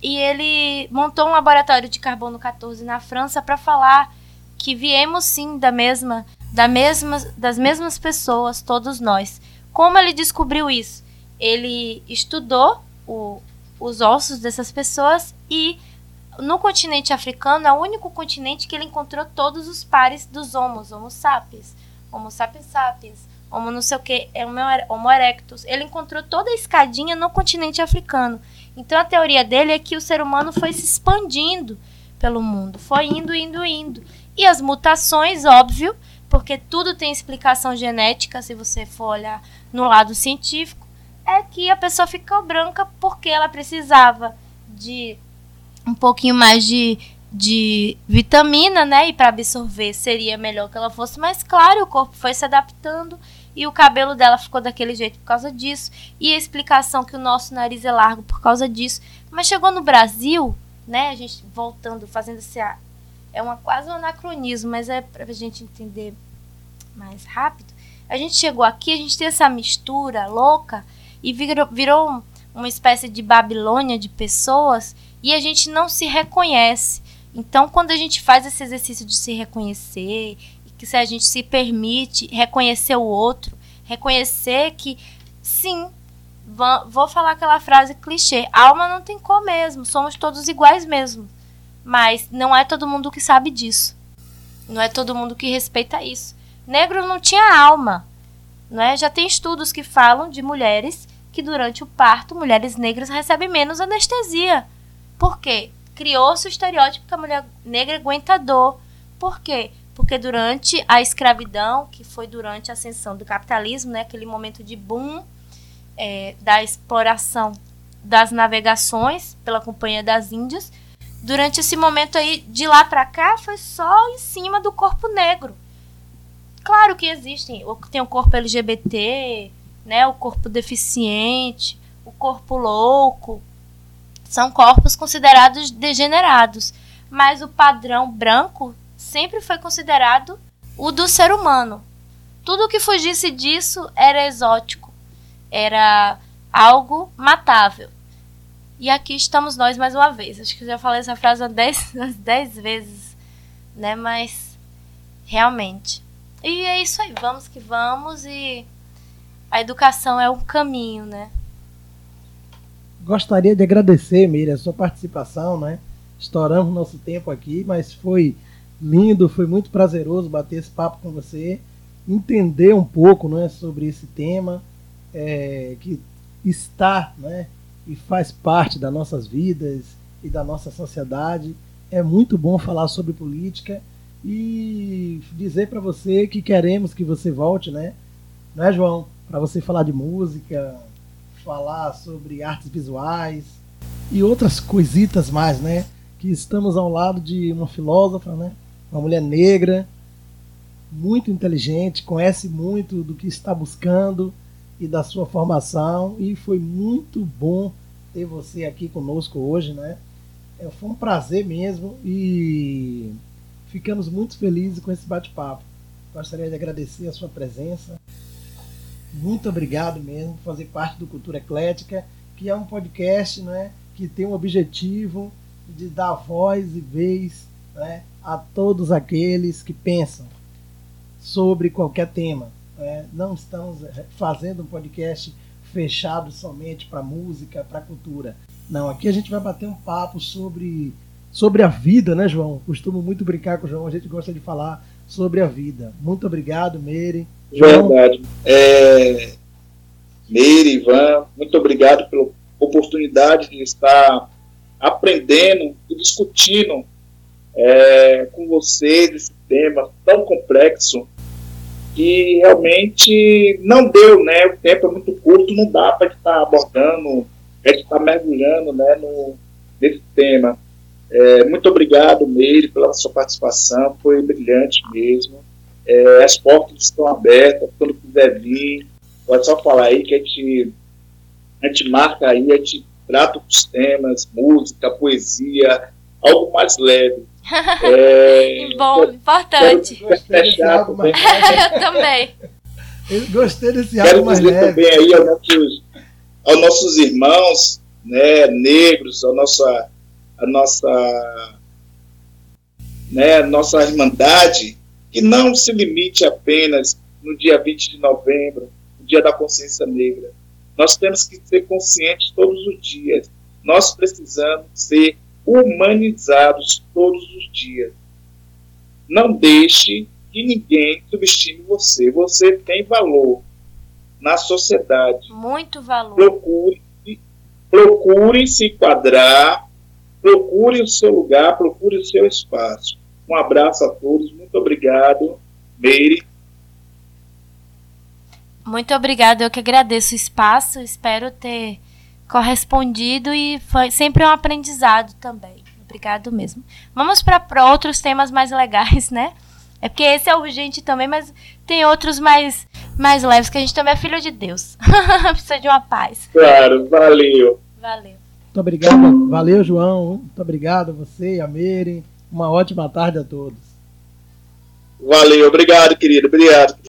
E ele montou um laboratório de carbono 14 na França para falar que viemos sim da mesma, da mesma, das mesmas pessoas, todos nós. Como ele descobriu isso? Ele estudou o, os ossos dessas pessoas e no continente africano é o único continente que ele encontrou todos os pares dos homos, Homo sapiens, Homo sapiens sapiens, Homo não sei o que, é Homo erectus. Ele encontrou toda a escadinha no continente africano. Então a teoria dele é que o ser humano foi se expandindo pelo mundo, foi indo, indo, indo. E as mutações, óbvio, porque tudo tem explicação genética, se você for olhar no lado científico, é que a pessoa ficou branca porque ela precisava de um pouquinho mais de, de vitamina, né? E para absorver seria melhor que ela fosse mais clara, o corpo foi se adaptando e o cabelo dela ficou daquele jeito por causa disso, e a explicação que o nosso nariz é largo por causa disso. Mas chegou no Brasil, né? A gente voltando, fazendo esse é uma quase um anacronismo, mas é para a gente entender mais rápido. A gente chegou aqui, a gente tem essa mistura louca e virou, virou uma espécie de Babilônia de pessoas e a gente não se reconhece. Então, quando a gente faz esse exercício de se reconhecer que se a gente se permite reconhecer o outro, reconhecer que sim, vou falar aquela frase clichê, alma não tem cor mesmo, somos todos iguais mesmo. Mas não é todo mundo que sabe disso. Não é todo mundo que respeita isso. Negro não tinha alma. Não é? Já tem estudos que falam de mulheres que durante o parto, mulheres negras recebem menos anestesia. Por quê? Criou-se o estereótipo que a mulher negra aguenta dor. Por quê? Porque durante a escravidão, que foi durante a ascensão do capitalismo, né, aquele momento de boom é, da exploração das navegações pela Companhia das Índias, durante esse momento aí, de lá para cá, foi só em cima do corpo negro. Claro que existem, tem o corpo LGBT, né, o corpo deficiente, o corpo louco, são corpos considerados degenerados, mas o padrão branco sempre foi considerado o do ser humano. Tudo que fugisse disso era exótico, era algo matável. E aqui estamos nós mais uma vez. Acho que já falei essa frase umas 10, vezes, né? Mas realmente. E é isso aí, vamos que vamos e a educação é um caminho, né? Gostaria de agradecer, Miriam, a sua participação, né? Estouramos nosso tempo aqui, mas foi lindo, foi muito prazeroso bater esse papo com você, entender um pouco né, sobre esse tema é, que está né, e faz parte das nossas vidas e da nossa sociedade. É muito bom falar sobre política e dizer para você que queremos que você volte, né, né João? Para você falar de música, falar sobre artes visuais e outras coisitas mais, né? Que estamos ao lado de uma filósofa, né? Uma mulher negra, muito inteligente, conhece muito do que está buscando e da sua formação e foi muito bom ter você aqui conosco hoje, né? É, foi um prazer mesmo e ficamos muito felizes com esse bate-papo. Gostaria de agradecer a sua presença. Muito obrigado mesmo por fazer parte do Cultura Eclética, que é um podcast né, que tem o objetivo de dar voz e vez né, a todos aqueles que pensam sobre qualquer tema. Né? Não estamos fazendo um podcast fechado somente para música, para cultura. Não, aqui a gente vai bater um papo sobre, sobre a vida, né, João? Costumo muito brincar com o João, a gente gosta de falar sobre a vida. Muito obrigado, Meire. João... Verdade. É... Meire, Ivan, muito obrigado pela oportunidade de estar aprendendo e discutindo é, com você desse tema tão complexo que realmente não deu, né? O tempo é muito curto, não dá para estar abordando a gente está mergulhando né, no, nesse tema. É, muito obrigado, Meire, pela sua participação, foi brilhante mesmo. É, as portas estão abertas, quando quiser vir, pode só falar aí que a gente, a gente marca aí, a gente trata os temas, música, poesia, algo mais leve. É, Bom, importante. Gostei desse algo mais leve. Eu também. Eu gostei desse algo Quero mais dizer leve. também aí aos nossos, aos nossos irmãos né, negros, a nossa, a nossa, né, nossa irmandade, que não se limite apenas no dia 20 de novembro, o dia da consciência negra. Nós temos que ser conscientes todos os dias. Nós precisamos ser humanizados todos os dias. Não deixe que ninguém subestime você. Você tem valor na sociedade. Muito valor. Procure, procure se enquadrar, procure o seu lugar, procure o seu espaço. Um abraço a todos, muito obrigado, Meire. Muito obrigado, eu que agradeço o espaço, espero ter correspondido e foi sempre um aprendizado também. Obrigado mesmo. Vamos para outros temas mais legais, né? É porque esse é urgente também, mas tem outros mais, mais leves, que a gente também é filho de Deus. Precisa de uma paz. Claro, valeu. Valeu. Muito obrigado. Valeu, João. Muito obrigado a você e a Meire. Uma ótima tarde a todos. Valeu, obrigado, querido. Obrigado.